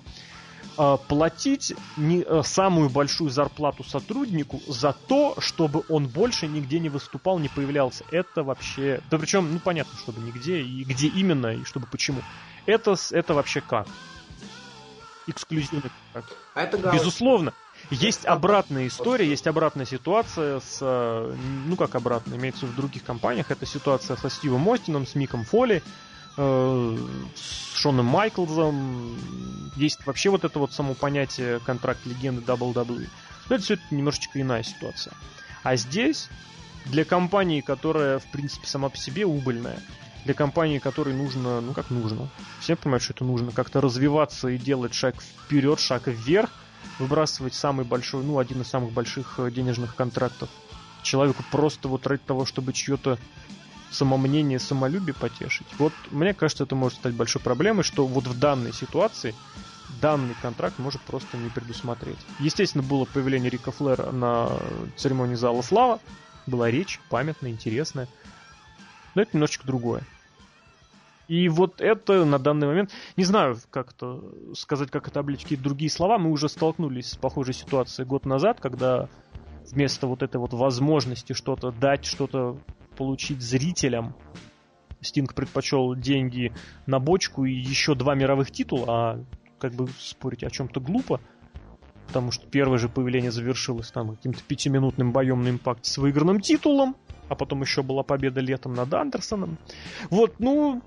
А, платить не, а, самую большую зарплату сотруднику за то, чтобы он больше нигде не выступал, не появлялся. Это вообще... Да причем, ну понятно, чтобы нигде, и где именно, и чтобы почему. Это, это вообще как? Эксклюзивный как? А это Безусловно. Есть обратная история, есть обратная ситуация с... Э, ну, как обратная, имеется в других компаниях. Это ситуация со Стивом Остином, с Миком Фоли, э, с Шоном Майклзом. Есть вообще вот это вот само понятие контракт легенды WWE. Но это все это немножечко иная ситуация. А здесь для компании, которая, в принципе, сама по себе убыльная, для компании, которой нужно, ну как нужно, все понимают, что это нужно, как-то развиваться и делать шаг вперед, шаг вверх, выбрасывать самый большой, ну, один из самых больших э, денежных контрактов человеку просто вот ради того, чтобы чье-то самомнение, самолюбие потешить. Вот мне кажется, это может стать большой проблемой, что вот в данной ситуации данный контракт может просто не предусмотреть. Естественно, было появление Рика Флера на церемонии Зала Слава. Была речь памятная, интересная. Но это немножечко другое. И вот это на данный момент, не знаю, как это сказать, как это облечь какие-то другие слова, мы уже столкнулись с похожей ситуацией год назад, когда вместо вот этой вот возможности что-то дать, что-то получить зрителям, Стинг предпочел деньги на бочку и еще два мировых титула, а как бы спорить о чем-то глупо, потому что первое же появление завершилось там каким-то пятиминутным боем на импакт с выигранным титулом, а потом еще была победа летом над Андерсоном. Вот, ну,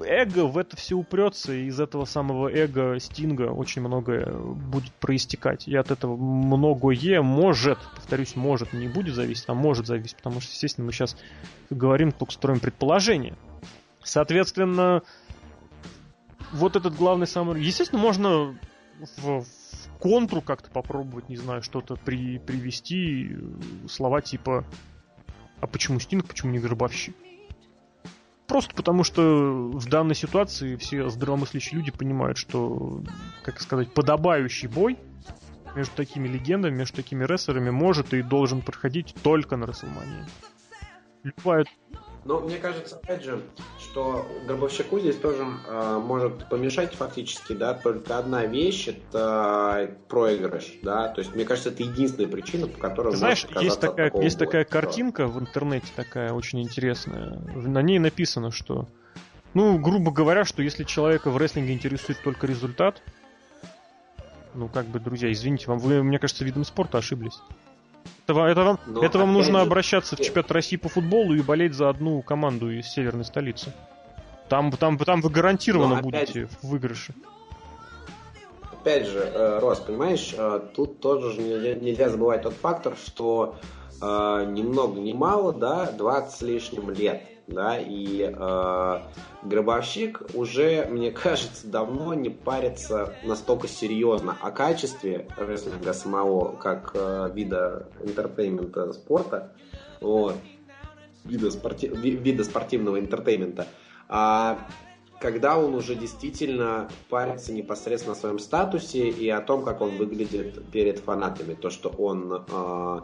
эго в это все упрется, и из этого самого эго Стинга очень многое будет проистекать. И от этого многое может, повторюсь, может, не будет зависеть, а может зависеть, потому что, естественно, мы сейчас говорим, только строим предположение. Соответственно, вот этот главный самый... Естественно, можно в, в контру как-то попробовать, не знаю, что-то при, привести, слова типа «А почему Стинг, почему не Гробовщик?» Просто потому, что в данной ситуации все здравомыслящие люди понимают, что, как сказать, подобающий бой между такими легендами, между такими рестлерами может и должен проходить только на Расселмании. Любая но мне кажется, опять же, что Гробовщику здесь тоже э, может помешать фактически, да, только одна вещь это проигрыш, да, то есть мне кажется, это единственная причина, по которой Ты знаешь, есть такая, есть такая картинка в интернете такая очень интересная, на ней написано, что, ну, грубо говоря, что если человека в рестлинге интересует только результат, ну, как бы, друзья, извините, вам вы, мне кажется, видом спорта ошиблись. Это, это вам, Но это вам нужно же... обращаться в чемпионат России по футболу и болеть за одну команду из северной столицы. Там, там, там вы гарантированно будете же... в выигрыше. Опять же, э, Рос, понимаешь, э, тут тоже нельзя, нельзя забывать тот фактор, что э, ни много ни мало, да, 20 с лишним лет да, и э, Гробовщик уже, мне *laughs* кажется, давно не парится настолько серьезно о качестве рестлинга самого, как э, вида entertainment а спорта, вот, вида, спорти... вида спортивного entertainment а, а когда он уже действительно парится непосредственно о своем статусе и о том, как он выглядит перед фанатами, то, что он э,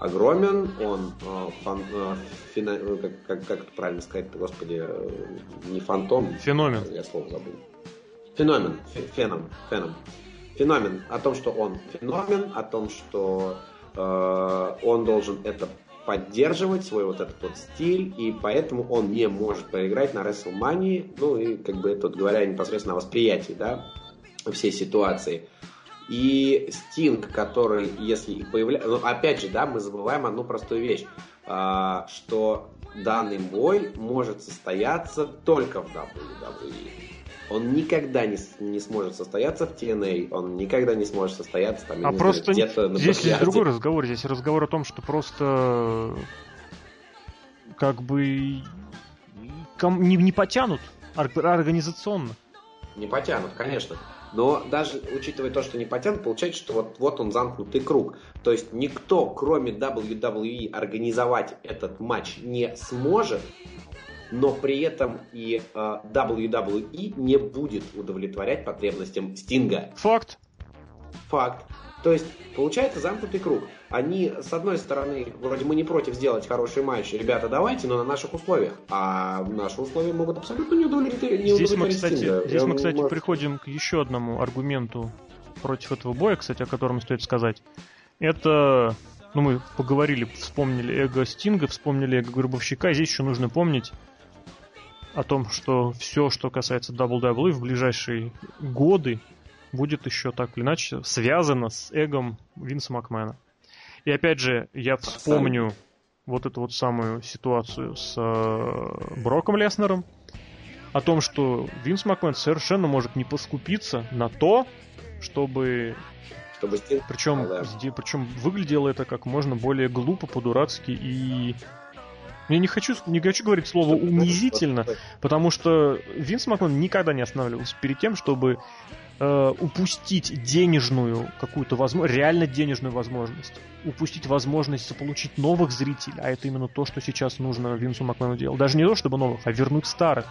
огромен, он э, фан, э, фена, э, как, как, как это правильно сказать, господи, э, не фантом. Феномен. Я слово забыл. Феномен, феном, феном. Феномен о том, что он феномен, о том, что э, он должен это поддерживать свой вот этот вот стиль, и поэтому он не может проиграть на WrestleMania, ну и как бы тут говоря непосредственно о восприятии, да, всей ситуации. И Стинг, который, если и появляется... Ну, опять же, да, мы забываем одну простую вещь, а, что данный бой может состояться только в WWE. Он никогда не, не сможет состояться в TNA, он никогда не сможет состояться там, а просто где-то на Здесь есть другой разговор, здесь разговор о том, что просто как бы не, не потянут организационно. Не потянут, конечно. Но даже учитывая то, что не потянут, получается, что вот, вот он замкнутый круг. То есть никто, кроме WWE, организовать этот матч не сможет, но при этом и э, WWE не будет удовлетворять потребностям Стинга. Факт. Факт. То есть, получается замкнутый круг. Они, с одной стороны, вроде мы не против сделать хороший матч, ребята, давайте, но на наших условиях. А наши условия могут абсолютно не удовлетворить. Здесь мы, кстати, Стинга. здесь мы, кстати, может... приходим к еще одному аргументу против этого боя, кстати, о котором стоит сказать. Это, ну, мы поговорили, вспомнили эго Стинга, вспомнили эго Гробовщика. Здесь еще нужно помнить о том, что все, что касается WWE в ближайшие годы, будет еще так или иначе связано с эгом Винса Макмена. И опять же, я вспомню вот эту вот самую ситуацию с э, Броком Леснером, о том, что Винс Макмен совершенно может не поскупиться на то, чтобы... чтобы причем, а, да. причем выглядело это как можно более глупо, по-дурацки и я не хочу, не хочу говорить слово унизительно, потому что Винс Макман никогда не останавливался перед тем, чтобы э, упустить денежную какую-то возможность, реально денежную возможность, упустить возможность заполучить новых зрителей, а это именно то, что сейчас нужно Винсу Макмену делать. Даже не то, чтобы новых, а вернуть старых.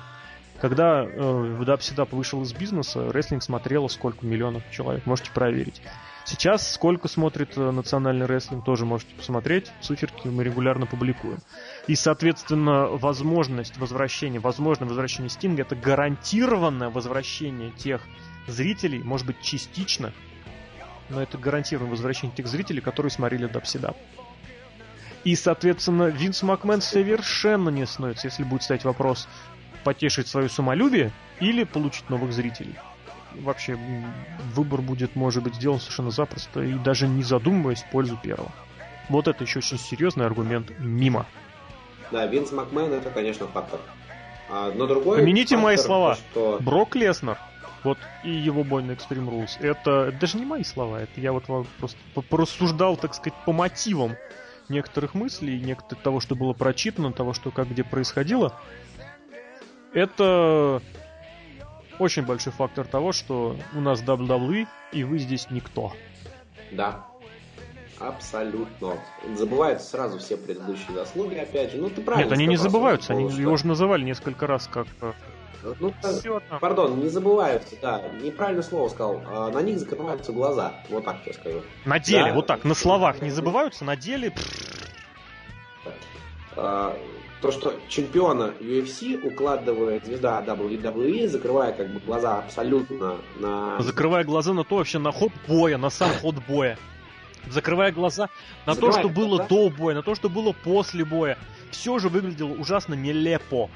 Когда э, вышел из бизнеса, рестлинг смотрело сколько миллионов человек, можете проверить. Сейчас сколько смотрит э, национальный рестлинг, тоже можете посмотреть. Циферки мы регулярно публикуем. И, соответственно, возможность возвращения, возможное возвращение Стинга это гарантированное возвращение тех зрителей, может быть, частично, но это гарантированное возвращение тех зрителей, которые смотрели Дабсидап. И, соответственно, Винс Макмен совершенно не остановится, если будет стоять вопрос потешить свое самолюбие или получить новых зрителей вообще выбор будет, может быть, сделан совершенно запросто и даже не задумываясь в пользу первого. Вот это еще очень серьезный аргумент мимо. Да, Винс Макмен это, конечно, фактор. А, но другой Помяните фактор, мои слова. что... Брок Леснер, вот и его бой на Extreme Rules, это, это даже не мои слова, это я вот просто порассуждал, так сказать, по мотивам некоторых мыслей, некоторых того, что было прочитано, того, что как где происходило. Это очень большой фактор того, что у нас WWE, и вы здесь никто. Да. Абсолютно. Забываются сразу все предыдущие заслуги, опять же. Ну, ты правильно Нет, они не забываются, они его уже называли несколько раз как ну, Все там. Пардон, не забываются, да, неправильное слово сказал. А, на них закрываются глаза, вот так я скажу. На деле, да? вот так, на словах не забываются, на деле... А, то, что чемпиона UFC укладывает звезда WWE, закрывая как бы глаза абсолютно на... Закрывая глаза на то вообще на ход боя, на сам ход боя. Закрывая глаза на Закрывает, то, что было да? до боя, на то, что было после боя. Все же выглядело ужасно нелепо.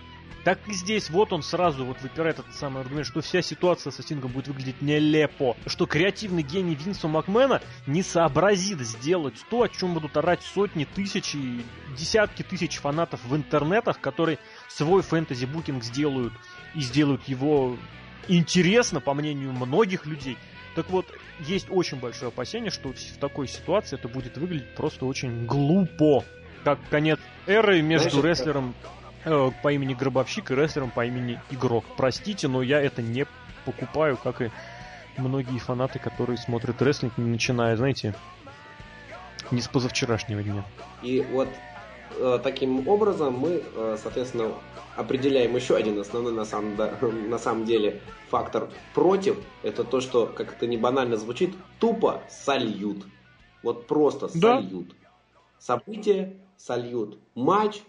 Так и здесь, вот он сразу вот выпирает этот самый аргумент, что вся ситуация с Стингом будет выглядеть нелепо. Что креативный гений Винса Макмена не сообразит сделать то, о чем будут орать сотни, тысячи, десятки тысяч фанатов в интернетах, которые свой фэнтези-букинг сделают и сделают его интересно, по мнению многих людей. Так вот, есть очень большое опасение, что в такой ситуации это будет выглядеть просто очень глупо. Как конец эры между Знаешь, рестлером Э, по имени Гробовщик и рестлером по имени Игрок. Простите, но я это не покупаю, как и многие фанаты, которые смотрят рестлинг, начиная, знаете, не с позавчерашнего дня. И вот э, таким образом мы, э, соответственно, определяем еще один основной на самом, *laughs* на самом деле фактор против. Это то, что, как это не банально звучит, тупо сольют. Вот просто да. сольют. События сольют. Матч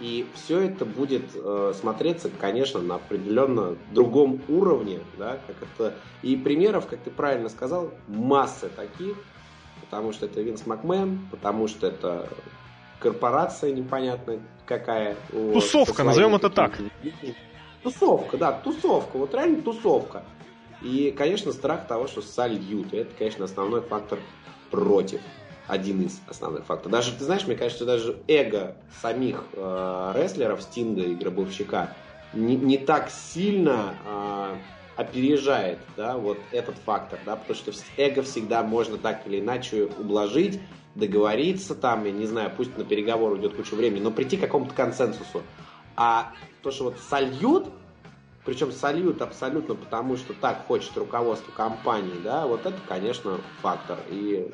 и все это будет э, смотреться, конечно, на определенно другом уровне, да, как это. И примеров, как ты правильно сказал, масса таких, потому что это Винс Макмен, потому что это корпорация непонятная какая. Тусовка, вот, назовем это так. *laughs* Тусовка, да, тусовка, вот реально тусовка. И, конечно, страх того, что сольют. Это, конечно, основной фактор против. Один из основных факторов. Даже, ты знаешь, мне кажется, даже эго самих э, рестлеров, Стинга и Гробовщика, не, не так сильно э, опережает, да, вот этот фактор, да, потому что эго всегда можно так или иначе ублажить, договориться там, я не знаю, пусть на переговор уйдет куча времени, но прийти к какому-то консенсусу. А то, что вот сольют, причем сольют абсолютно потому, что так хочет руководство компании, да, вот это, конечно, фактор. И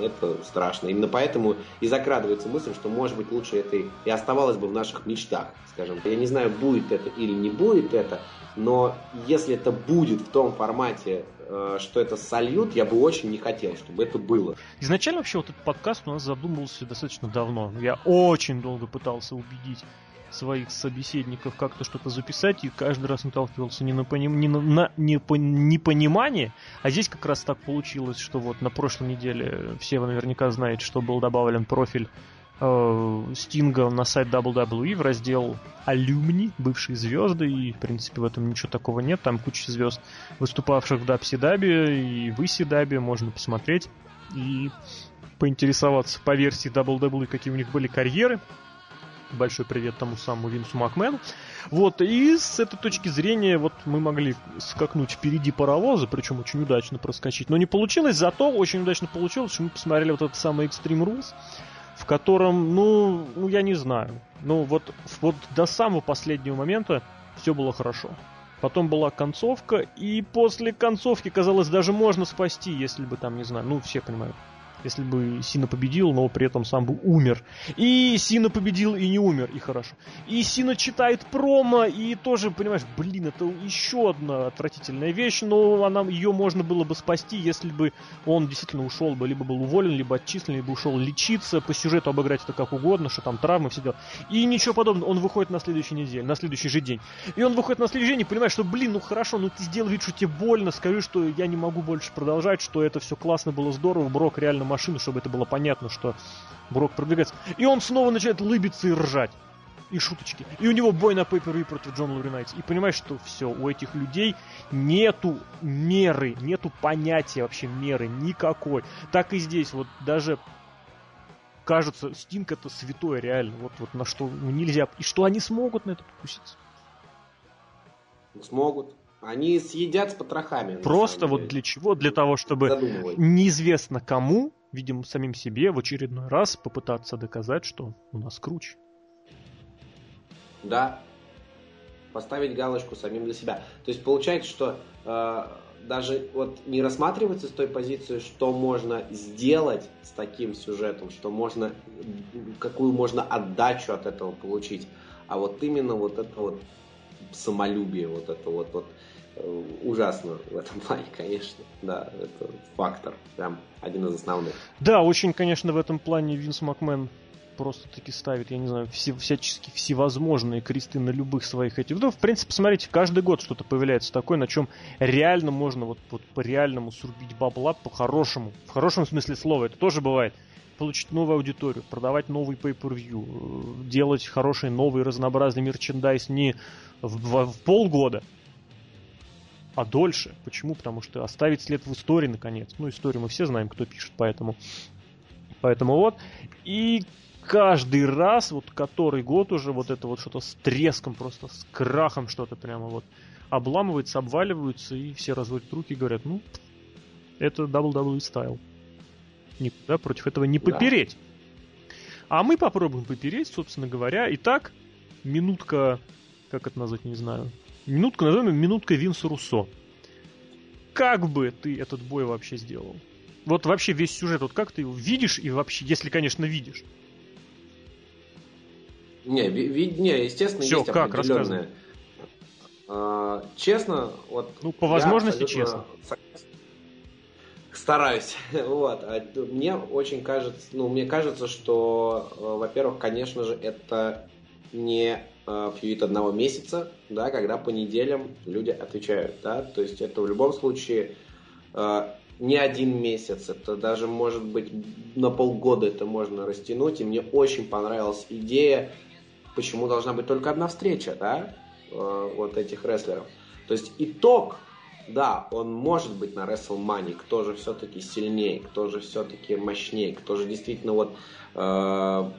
это страшно. Именно поэтому и закрадывается мысль, что, может быть, лучше это и оставалось бы в наших мечтах, скажем. Я не знаю, будет это или не будет это, но если это будет в том формате, э, что это сольют, я бы очень не хотел, чтобы это было. Изначально вообще вот этот подкаст у нас задумывался достаточно давно. Я очень долго пытался убедить своих собеседников как-то что-то записать, и каждый раз наталкивался не на, поним... не на... на непо... непонимание, а здесь как раз так получилось, что вот на прошлой неделе все вы наверняка знаете, что был добавлен профиль э, Стинга на сайт WWE в раздел алюмни, бывшие звезды, и, в принципе, в этом ничего такого нет. Там куча звезд, выступавших в Дабси-Дабе и в Иси-Дабе, можно посмотреть и поинтересоваться по версии WWE, какие у них были карьеры. Большой привет тому самому Винсу Макмену. Вот, и с этой точки зрения вот мы могли скакнуть впереди паровоза, причем очень удачно проскочить. Но не получилось, зато очень удачно получилось, что мы посмотрели вот этот самый Extreme Rules, в котором, ну, ну я не знаю. Ну, вот, вот до самого последнего момента все было хорошо. Потом была концовка, и после концовки, казалось, даже можно спасти, если бы там, не знаю, ну, все понимают, если бы Сина победил, но при этом сам бы умер. И Сина победил и не умер, и хорошо. И Сина читает промо, и тоже, понимаешь, блин, это еще одна отвратительная вещь, но она, ее можно было бы спасти, если бы он действительно ушел бы, либо был уволен, либо отчислен, либо ушел лечиться, по сюжету обыграть это как угодно, что там травмы, все дела. И ничего подобного, он выходит на следующей неделе, на следующий же день. И он выходит на следующий день и понимает, что, блин, ну хорошо, ну ты сделал вид, что тебе больно, скажи, что я не могу больше продолжать, что это все классно было, здорово, Брок реально машину, чтобы это было понятно, что Брок продвигается. И он снова начинает лыбиться и ржать. И шуточки. И у него бой на пейпер против Джона Луринайтс. И понимаешь, что все, у этих людей нету меры, нету понятия вообще меры никакой. Так и здесь, вот даже кажется, Стинг это святое реально. Вот, вот на что нельзя. И что они смогут на это покуситься? Смогут. Они съедят с потрохами. Просто вот для чего? Для того, чтобы неизвестно кому, видимо, самим себе в очередной раз попытаться доказать, что у нас круче. Да. Поставить галочку самим для себя. То есть получается, что э, даже вот не рассматривается с той позиции, что можно сделать с таким сюжетом, что можно, какую можно отдачу от этого получить, а вот именно вот это вот самолюбие, вот это вот, вот ужасно в этом *laughs* плане, конечно. Да, это фактор, прям один из основных. Да, очень, конечно, в этом плане Винс Макмен просто-таки ставит, я не знаю, все, всячески всевозможные кресты на любых своих этих. Ну, в принципе, смотрите, каждый год что-то появляется такое, на чем реально можно вот, вот по-реальному срубить бабла по-хорошему. В хорошем смысле слова, это тоже бывает. Получить новую аудиторию, продавать новый pay-per-view, э, делать хороший новый разнообразный мерчендайз не в, в, в полгода, а дольше. Почему? Потому что оставить след в истории, наконец. Ну, историю мы все знаем, кто пишет, поэтому... Поэтому вот. И каждый раз, вот который год уже, вот это вот что-то с треском, просто с крахом что-то прямо вот обламывается, обваливаются, и все разводят руки и говорят, ну, это WWE стайл. Никуда против этого не попереть. Да. А мы попробуем попереть, собственно говоря. Итак, минутка, как это назвать, не знаю, Минутка, назовем минутка Винса Руссо. Как бы ты этот бой вообще сделал? Вот вообще весь сюжет, вот как ты его видишь и вообще, если, конечно, видишь? Не, ви, не естественно, Все, есть как, определенное... А, честно, вот... Ну, по возможности честно. Стараюсь. *laughs* Вот. А мне очень кажется, ну, мне кажется, что, э, во-первых, конечно же, это не э, фьюит одного месяца, да, когда по неделям люди отвечают, да, то есть это в любом случае э, не один месяц, это даже может быть на полгода это можно растянуть. И мне очень понравилась идея, почему должна быть только одна встреча, да, э, вот этих рестлеров. То есть итог, да, он может быть на WrestleMania, кто же все-таки сильнее, кто же все-таки мощнее, кто же действительно вот э,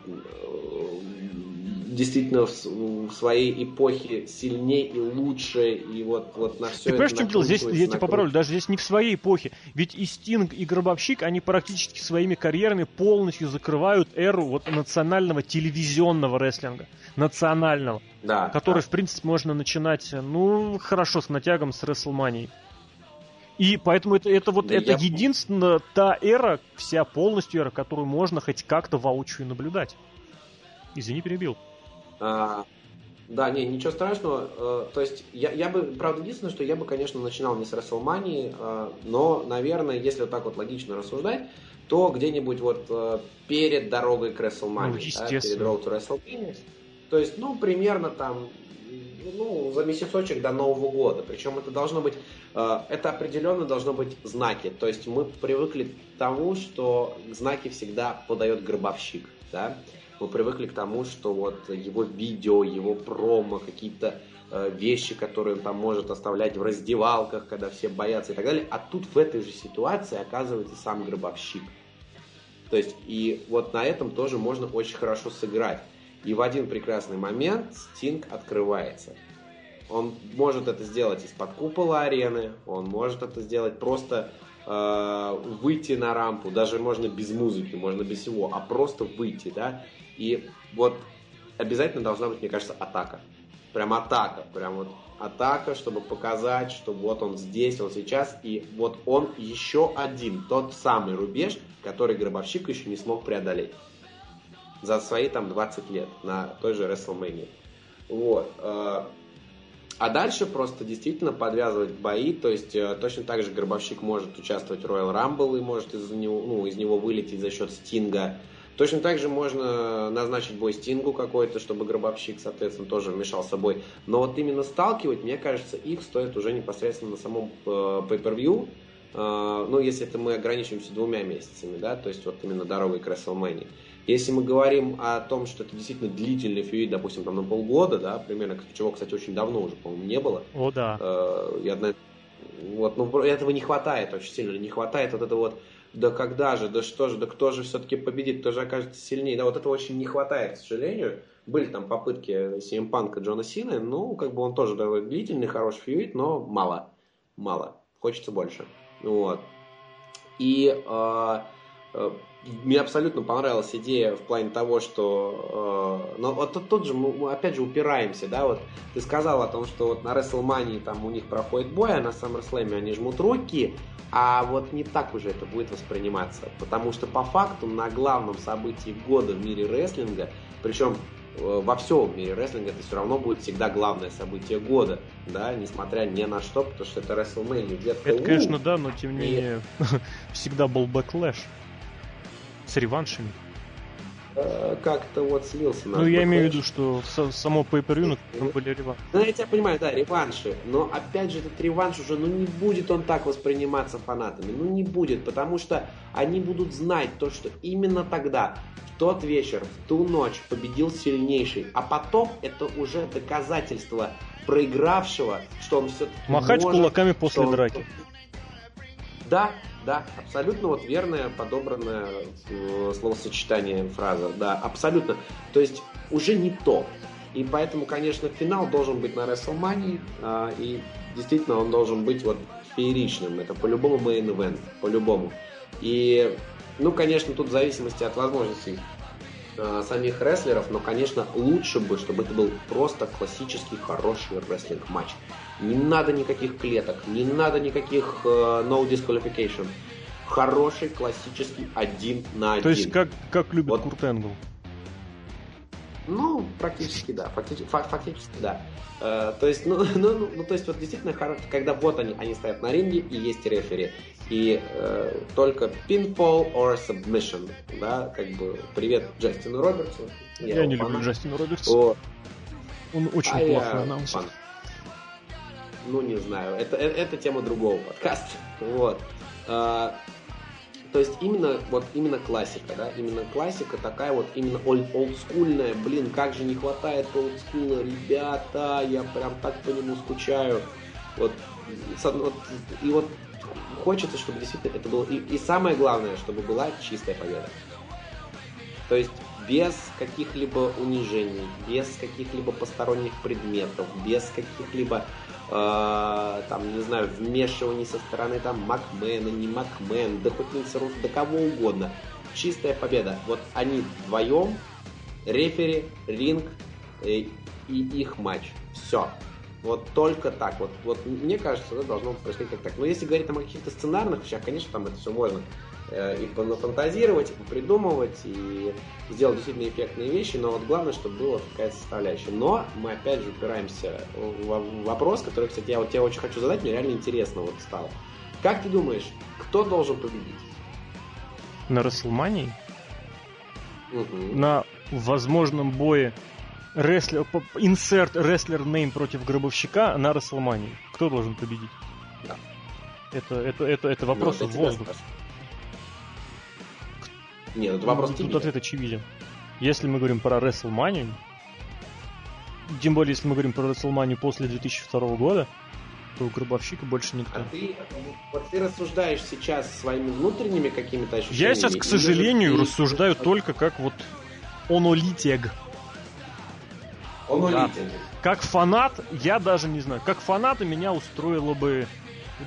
действительно в, в своей эпохе сильнее и лучше, и вот, вот на все Ты понимаешь, в чем дело? Здесь, я тебя поправлю, даже здесь не в своей эпохе. Ведь и Стинг, и Гробовщик, они практически своими карьерами полностью закрывают эру вот национального телевизионного рестлинга. Национального. Да. Который, да. в принципе, можно начинать, ну, хорошо, с натягом с WrestleMania. И поэтому это, это вот это я... единственная та эра, вся полностью эра, которую можно хоть как-то воочию наблюдать. Извини, перебил. А, да, не, ничего страшного. А, то есть я, я бы, правда, единственное, что я бы, конечно, начинал не с WrestleMania, а, но, наверное, если вот так вот логично рассуждать, то где-нибудь вот перед дорогой к WrestleMania, ну, да, перед Road to WrestleMania. То есть, ну, примерно там, ну, за месяцочек до Нового года. Причем это должно быть, это определенно должно быть знаки. То есть мы привыкли к тому, что знаки всегда подает гробовщик, да мы привыкли к тому, что вот его видео, его промо, какие-то э, вещи, которые он там может оставлять в раздевалках, когда все боятся и так далее. А тут в этой же ситуации оказывается сам гробовщик. То есть, и вот на этом тоже можно очень хорошо сыграть. И в один прекрасный момент Стинг открывается. Он может это сделать из-под купола арены, он может это сделать просто э, выйти на рампу, даже можно без музыки, можно без всего, а просто выйти, да, и вот обязательно должна быть, мне кажется, атака. Прям атака, прям вот атака, чтобы показать, что вот он здесь, он сейчас, и вот он еще один, тот самый рубеж, который Гробовщик еще не смог преодолеть за свои там 20 лет на той же WrestleMania. Вот. Э, а дальше просто действительно подвязывать бои, то есть э, точно так же Гробовщик может участвовать в Royal Rumble и может из него, ну, из него вылететь за счет Стинга. Точно так же можно назначить бой Стингу какой-то, чтобы Гробовщик, соответственно, тоже вмешал с собой. Но вот именно сталкивать, мне кажется, их стоит уже непосредственно на самом э. Э, ну, если это мы ограничиваемся двумя месяцами, да, то есть вот именно дорогой к WrestleMania. Если мы говорим о том, что это действительно длительный фьюид, допустим, там на полгода, да, примерно, чего, кстати, очень давно уже, по-моему, не было. О, да. Э, одна... Вот, ну, этого не хватает очень сильно, не хватает вот это вот да когда же, да что же, да кто же все-таки победит, кто же окажется сильнее. Да, вот этого очень не хватает, к сожалению. Были там попытки CM Панка Джона Сины, ну, как бы он тоже довольно длительный, хороший фьюит, но мало, мало, хочется больше. Вот. И э, мне абсолютно понравилась идея в плане того, что... Э, но вот тут, тут же мы, опять же упираемся, да, вот ты сказал о том, что вот на WrestleMania там у них проходит бой, а на SummerSlam они жмут руки, а вот не так уже это будет восприниматься, потому что по факту на главном событии года в мире рестлинга, причем э, во всем мире рестлинга это все равно будет всегда главное событие года, да, несмотря ни на что, потому что это WrestleMania. Где-то, это, конечно, да, но тем не менее *laughs* всегда был Backlash с реваншами. Э, как-то вот слился. Ну, я имею в виду, что само pay-per-view там были реванши. Ну, я тебя понимаю, да, реванши. Но, опять же, этот реванш уже, ну, не будет он так восприниматься фанатами. Ну, не будет, потому что они будут знать то, что именно тогда, в тот вечер, в ту ночь победил сильнейший. А потом это уже доказательство проигравшего, что он все-таки Махать может, кулаками после драки. Он... Да, да, абсолютно вот верное подобранное э, словосочетание фраза. Да, абсолютно. То есть уже не то. И поэтому, конечно, финал должен быть на WrestleMania. Э, и действительно он должен быть вот фееричным. Это по-любому main event. По-любому. И, ну, конечно, тут в зависимости от возможностей э, самих рестлеров, но, конечно, лучше бы, чтобы это был просто классический хороший рестлинг-матч. Не надо никаких клеток, не надо никаких э, no disqualification. Хороший, классический, один на один. То есть как, как любит вот. Курт Энгл? Ну, практически да, фактически, фактически да. Э, то есть, ну, *laughs* ну, ну, ну, то есть, вот действительно, когда вот они, они стоят на ринге и есть рефери, и э, только pinfall or submission, да, как бы, привет Джастину Робертсу. Я, я не люблю Джастина Робертса. Он очень а плохой анонсер. Ну, не знаю. Это, это, это тема другого подкаста. Вот. Э, то есть именно вот именно классика, да, именно классика такая вот именно олд, олдскульная, блин, как же не хватает олдскула, ребята, я прям так по нему скучаю. Вот, вот и вот хочется, чтобы действительно это было и, и самое главное, чтобы была чистая победа. То есть без каких-либо унижений, без каких-либо посторонних предметов, без каких-либо э, там, не знаю, вмешиваний со стороны там Макмена, не Макмен, да хоть Рус, да кого угодно. Чистая победа. Вот они вдвоем, рефери, ринг э, и их матч. Все. Вот только так. Вот, вот мне кажется, это должно происходить как так. Но если говорить там о каких-то сценарных вещах, конечно, там это все можно э, и понафантазировать, и придумывать, и сделать действительно эффектные вещи, но вот главное, чтобы была какая-то составляющая. Но мы опять же упираемся в вопрос, который, кстати, я вот тебе очень хочу задать, мне реально интересно вот стало. Как ты думаешь, кто должен победить? На Расселмании? Угу. На возможном бое рестлер, инсерт рестлер нейм против гробовщика на Расселмании. Кто должен победить? Да. Это, это, это, это вопрос ну, в воздух. Нет, это вопрос Тут ответ очевиден. Если мы говорим про WrestleMania, тем более, если мы говорим про WrestleMania после 2002 года, то у Гробовщика больше никто. А ты, вот ты рассуждаешь сейчас своими внутренними какими-то ощущениями? Я сейчас, к сожалению, рассуждаю только как вот онолитег. Да. Как фанат, я даже не знаю, как фаната меня устроило бы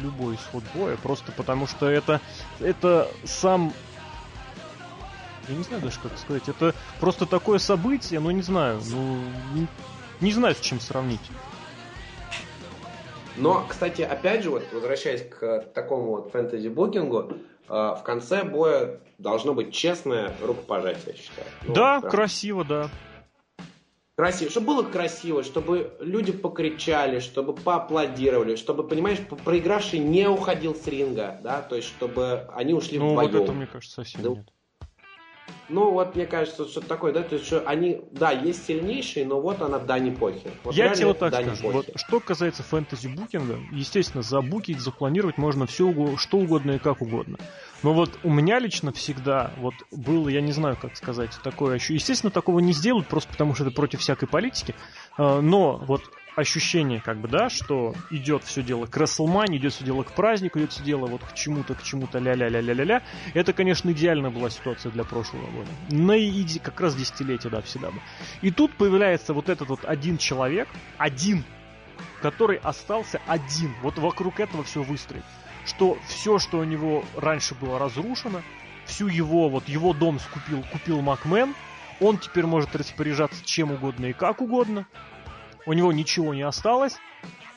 любой исход боя, просто потому что это, это сам я не знаю даже, как сказать. Это просто такое событие, ну не знаю, ну не, не знаю, с чем сравнить. Но, кстати, опять же, вот возвращаясь к такому вот фэнтези-букингу, э, в конце боя должно быть честное рукопожатие, я считаю. Ну, да, прям. красиво, да. Красиво, чтобы было красиво, чтобы люди покричали, чтобы поаплодировали, чтобы, понимаешь, проигравший не уходил с ринга, да, то есть чтобы они ушли ну, вдвоем. Ну, вот это, мне кажется, совсем да, нет. Ну, вот мне кажется, что такое, да, то есть, что они, да, есть сильнейшие, но вот она Дани Похи. Вот Я тебе вот так Дани скажу. Вот, что касается фэнтези букинга, естественно, забукить, запланировать можно все, что угодно и как угодно. Но вот у меня лично всегда вот было, я не знаю, как сказать, такое ощущение. Естественно, такого не сделают, просто потому что это против всякой политики. А, но вот ощущение, как бы, да, что идет все дело к Расселмане, идет все дело к празднику, идет все дело вот к чему-то, к чему-то, ля-ля-ля-ля-ля-ля. Это, конечно, идеальная была ситуация для прошлого года. На иди, как раз десятилетие, да, всегда бы. И тут появляется вот этот вот один человек, один, который остался один. Вот вокруг этого все выстроить. Что все, что у него раньше было разрушено, всю его, вот его дом скупил, купил Макмен, он теперь может распоряжаться чем угодно и как угодно у него ничего не осталось,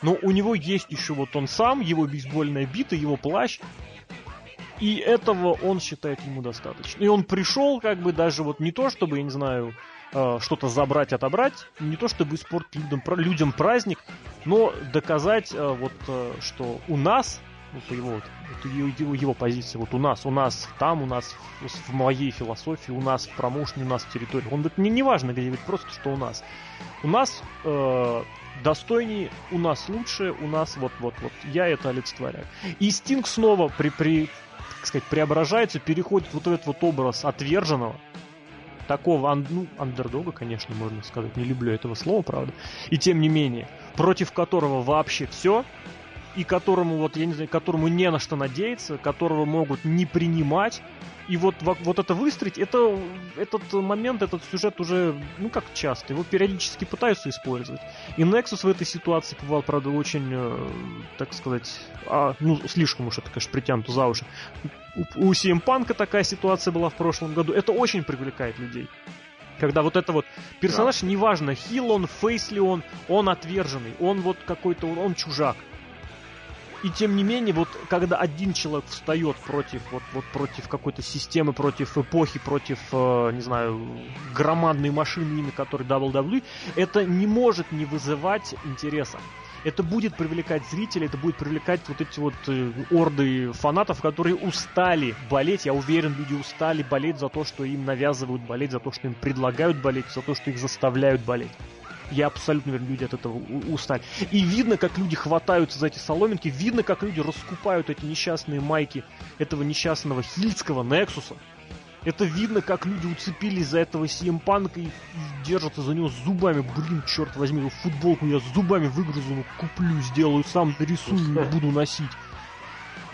но у него есть еще вот он сам, его бейсбольная бита, его плащ, и этого он считает ему достаточно. И он пришел как бы даже вот не то, чтобы, я не знаю, э, что-то забрать, отобрать, не то, чтобы испортить людям, людям праздник, но доказать э, вот, э, что у нас ну, по его, вот, его, его позиции, вот у нас, у нас там, у нас в, моей философии, у нас в промоушне, у нас в территории. Он говорит, не, не важно, где говорит, просто что у нас. У нас э, достойнее, у нас лучше, у нас вот-вот-вот. Я это олицетворяю. И Стинг снова при, при, так сказать, преображается, переходит вот этот вот образ отверженного, такого, ну, андердога, конечно, можно сказать, не люблю этого слова, правда, и тем не менее, против которого вообще все, и которому, вот, я не знаю, которому не на что надеяться, которого могут не принимать. И вот, вот это выстроить, это, этот момент, этот сюжет уже, ну как часто, его периодически пытаются использовать. И Nexus в этой ситуации бывал, правда, очень, э, так сказать, а, ну слишком уж это, конечно, притянуто за уши. У, у CM Punk такая ситуация была в прошлом году. Это очень привлекает людей. Когда вот это вот персонаж, да. неважно, хил он, фейс ли он, он отверженный, он вот какой-то, он чужак. И тем не менее, вот когда один человек встает против, вот, вот против какой-то системы, против эпохи, против, э, не знаю, громадной машины, имя которой WWE, это не может не вызывать интереса. Это будет привлекать зрителей, это будет привлекать вот эти вот э, орды фанатов, которые устали болеть. Я уверен, люди устали болеть за то, что им навязывают болеть, за то, что им предлагают болеть, за то, что их заставляют болеть. Я абсолютно уверен, люди от этого устали. И видно, как люди хватаются за эти соломинки, видно, как люди раскупают эти несчастные майки этого несчастного хильского Нексуса. Это видно, как люди уцепились за этого CM Панка и, и держатся за него зубами. Блин, черт возьми, футболку я зубами выгрызу, ну куплю, сделаю, сам нарисую и *laughs* буду носить.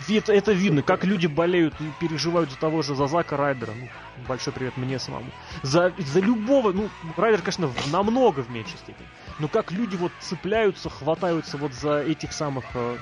Это, это видно, как люди болеют и переживают за того же, за Зака Райдера. Ну, большой привет мне самому. За, за любого, ну, Райдер, конечно, намного в меньшей степени. Но как люди вот цепляются, хватаются вот за этих самых, э,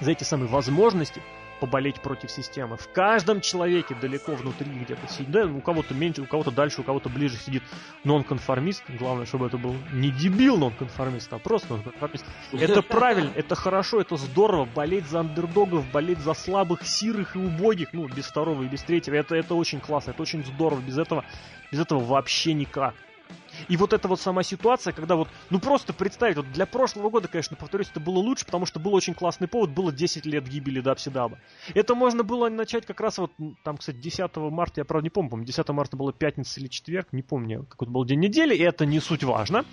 за эти самые возможности, поболеть против системы. В каждом человеке далеко внутри где-то сидит. Да, у кого-то меньше, у кого-то дальше, у кого-то ближе сидит нонконформист. Главное, чтобы это был не дебил нонконформист, а просто нонконформист. Это правильно, это хорошо, это здорово. Болеть за андердогов, болеть за слабых, сирых и убогих, ну, без второго и без третьего. Это, это очень классно, это очень здорово. Без этого, без этого вообще никак. И вот эта вот сама ситуация, когда вот, ну просто представить, вот для прошлого года, конечно, повторюсь, это было лучше, потому что был очень классный повод, было 10 лет гибели Дабсидаба. Это можно было начать как раз вот, там, кстати, 10 марта, я правда не помню, помню, 10 марта было пятница или четверг, не помню, какой-то был день недели, и это не суть важно.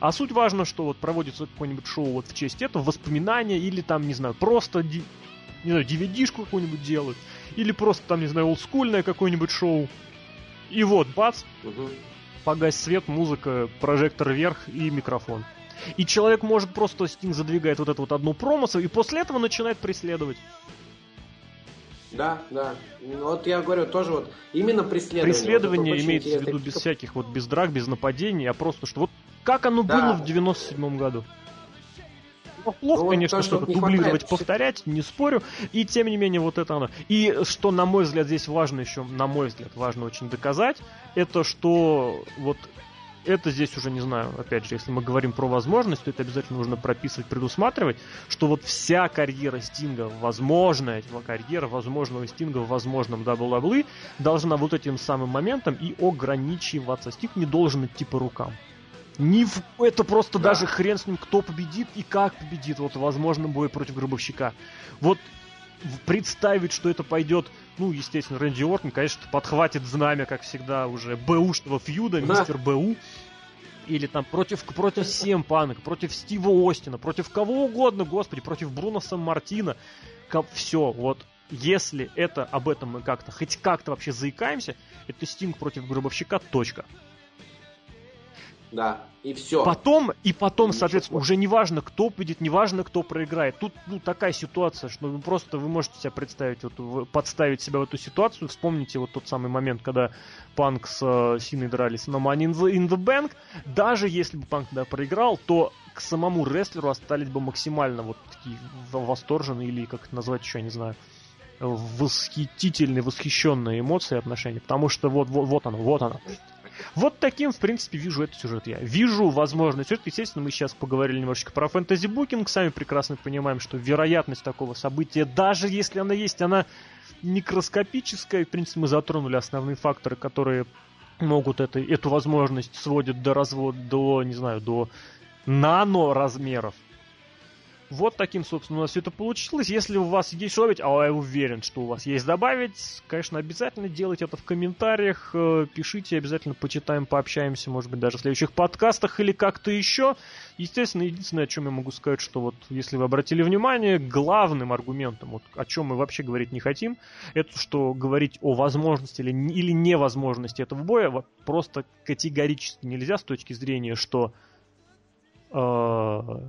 А суть важно, что вот проводится какое-нибудь шоу вот в честь этого, воспоминания или там, не знаю, просто не знаю, DVD-шку какую-нибудь делают, или просто там, не знаю, олдскульное какое-нибудь шоу. И вот, бац, угу погас свет, музыка, прожектор вверх и микрофон. И человек может просто Стинг задвигает вот эту вот одну промысл, и после этого начинает преследовать. Да, да. Ну, вот я говорю, тоже вот именно преследование. Преследование вот имеется в виду без всяких вот без драк, без нападений, а просто что вот как оно да. было в 97 году. Плохо, ну, конечно, что-то дублировать, повторять, не спорю. И тем не менее, вот это оно. И что, на мой взгляд, здесь важно еще, на мой взгляд, важно очень доказать, это что вот это здесь уже не знаю, опять же, если мы говорим про возможность, то это обязательно нужно прописывать, предусматривать, что вот вся карьера Стинга, возможная карьера возможного Стинга в возможном WWE должна вот этим самым моментом и ограничиваться. Стинг не должен идти по рукам. Ни в... Это просто да. даже хрен с ним, кто победит и как победит. Вот возможно бой против Гробовщика. Вот представить, что это пойдет, ну, естественно, Рэнди Ортон, конечно, подхватит знамя, как всегда, уже БУшного фьюда, да. мистер БУ. Или там против, против Сем Панка, против Стива Остина, против кого угодно, господи, против Бруно Сан-Мартина. Все, вот если это об этом мы как-то, хоть как-то вообще заикаемся, это Стинг против Гробовщика, точка. Да, и все. Потом, и потом, Ничего соответственно, уже не важно, кто победит, не важно, кто проиграет. Тут ну, такая ситуация, что вы просто вы можете себе представить, вот, подставить себя в эту ситуацию. Вспомните вот тот самый момент, когда Панк с э, Синой дрались на Money in the, in the Bank. Даже если бы Панк тогда проиграл, то к самому рестлеру остались бы максимально вот такие восторженные или как это назвать еще, я не знаю восхитительные, восхищенные эмоции и отношения, потому что вот, вот, вот оно, вот оно. Вот таким, в принципе, вижу этот сюжет я. Вижу возможность сюжет. Естественно, мы сейчас поговорили немножечко про фэнтези-букинг. Сами прекрасно понимаем, что вероятность такого события, даже если она есть, она микроскопическая. В принципе, мы затронули основные факторы, которые могут это, эту возможность сводят до развода, до, не знаю, до нано размеров. Вот таким, собственно, у нас все это получилось. Если у вас есть что добавить, а я уверен, что у вас есть добавить, конечно, обязательно делайте это в комментариях, э, пишите, обязательно почитаем, пообщаемся, может быть, даже в следующих подкастах или как-то еще. Естественно, единственное, о чем я могу сказать, что вот, если вы обратили внимание, главным аргументом, вот, о чем мы вообще говорить не хотим, это что говорить о возможности или, или невозможности этого боя просто категорически нельзя с точки зрения, что э,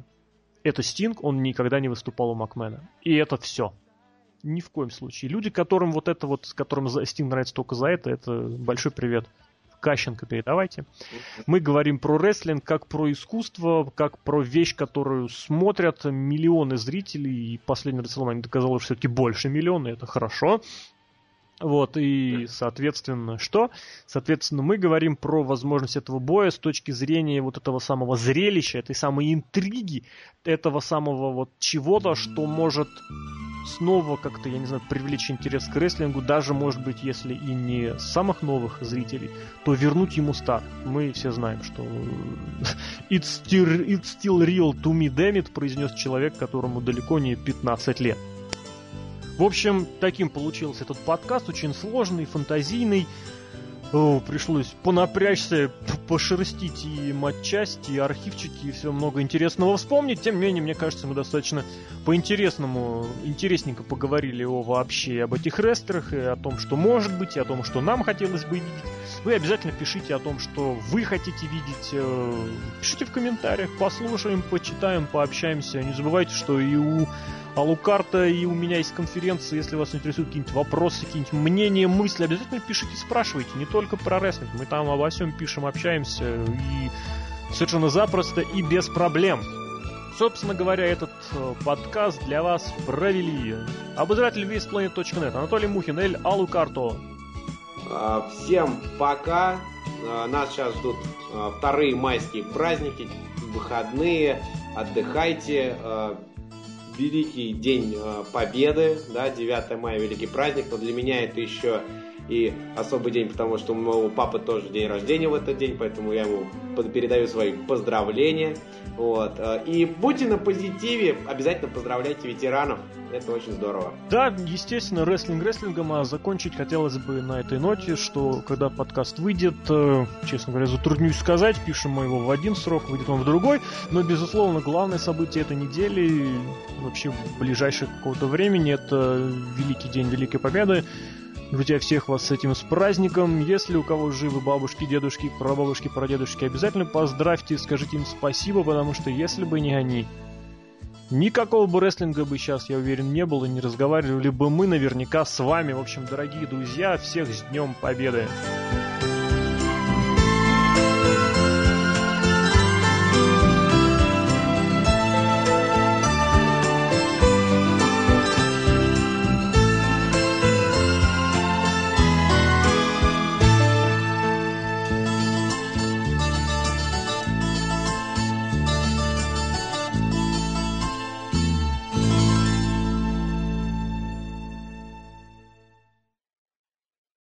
это Стинг, он никогда не выступал у Макмена. И это все. Ни в коем случае. Люди, которым вот это вот, которым Стинг нравится только за это, это большой привет. Кащенко передавайте. Мы говорим про рестлинг как про искусство, как про вещь, которую смотрят миллионы зрителей. И последний Расселмания доказал, что все-таки больше миллиона, это хорошо. Вот, и, соответственно, что? Соответственно, мы говорим про возможность этого боя с точки зрения вот этого самого зрелища, этой самой интриги, этого самого вот чего-то, что может снова как-то, я не знаю, привлечь интерес к рестлингу, даже, может быть, если и не самых новых зрителей, то вернуть ему старт. Мы все знаем, что it's still, it's still real to me, damn it, произнес человек, которому далеко не 15 лет. В общем, таким получился этот подкаст, очень сложный, фантазийный. Пришлось понапрячься, пошерстить и матчасти, и архивчики, и все много интересного вспомнить. Тем не менее, мне кажется, мы достаточно по-интересному, интересненько поговорили о вообще об этих рестлерах, и о том, что может быть, и о том, что нам хотелось бы видеть. Вы обязательно пишите о том, что вы хотите видеть. Э, пишите в комментариях, послушаем, почитаем, пообщаемся. Не забывайте, что и у Алукарта, и у меня есть конференция. Если вас интересуют какие-нибудь вопросы, какие-нибудь мнения, мысли, обязательно пишите, спрашивайте. Не только про рестлинг. Мы там обо всем пишем, общаемся. И совершенно запросто и без проблем. Собственно говоря, этот э, подкаст для вас провели обозреватель весьplanet.net Анатолий Мухин, Эль Алукарто. А, всем пока. А, нас сейчас ждут а, вторые майские праздники, выходные. Отдыхайте. Великий день Победы, да, 9 мая, великий праздник, но для меня это еще и особый день, потому что у моего папы тоже день рождения в этот день, поэтому я ему передаю свои поздравления. Вот. Э, и будьте на позитиве, обязательно поздравляйте ветеранов, это очень здорово. Да, естественно, рестлинг рестлингом, а закончить хотелось бы на этой ноте, что когда подкаст выйдет, э, честно говоря, затруднюсь сказать, пишем мы его в один срок, выйдет он в другой, но, безусловно, главное событие этой недели, вообще ближайшее какого-то времени, это Великий день Великой Победы, Друзья, всех вас с этим с праздником. Если у кого живы бабушки, дедушки, прабабушки, прадедушки, обязательно поздравьте, скажите им спасибо, потому что если бы не они, никакого бы рестлинга бы сейчас, я уверен, не было, не разговаривали бы мы наверняка с вами. В общем, дорогие друзья, всех с Днем Победы!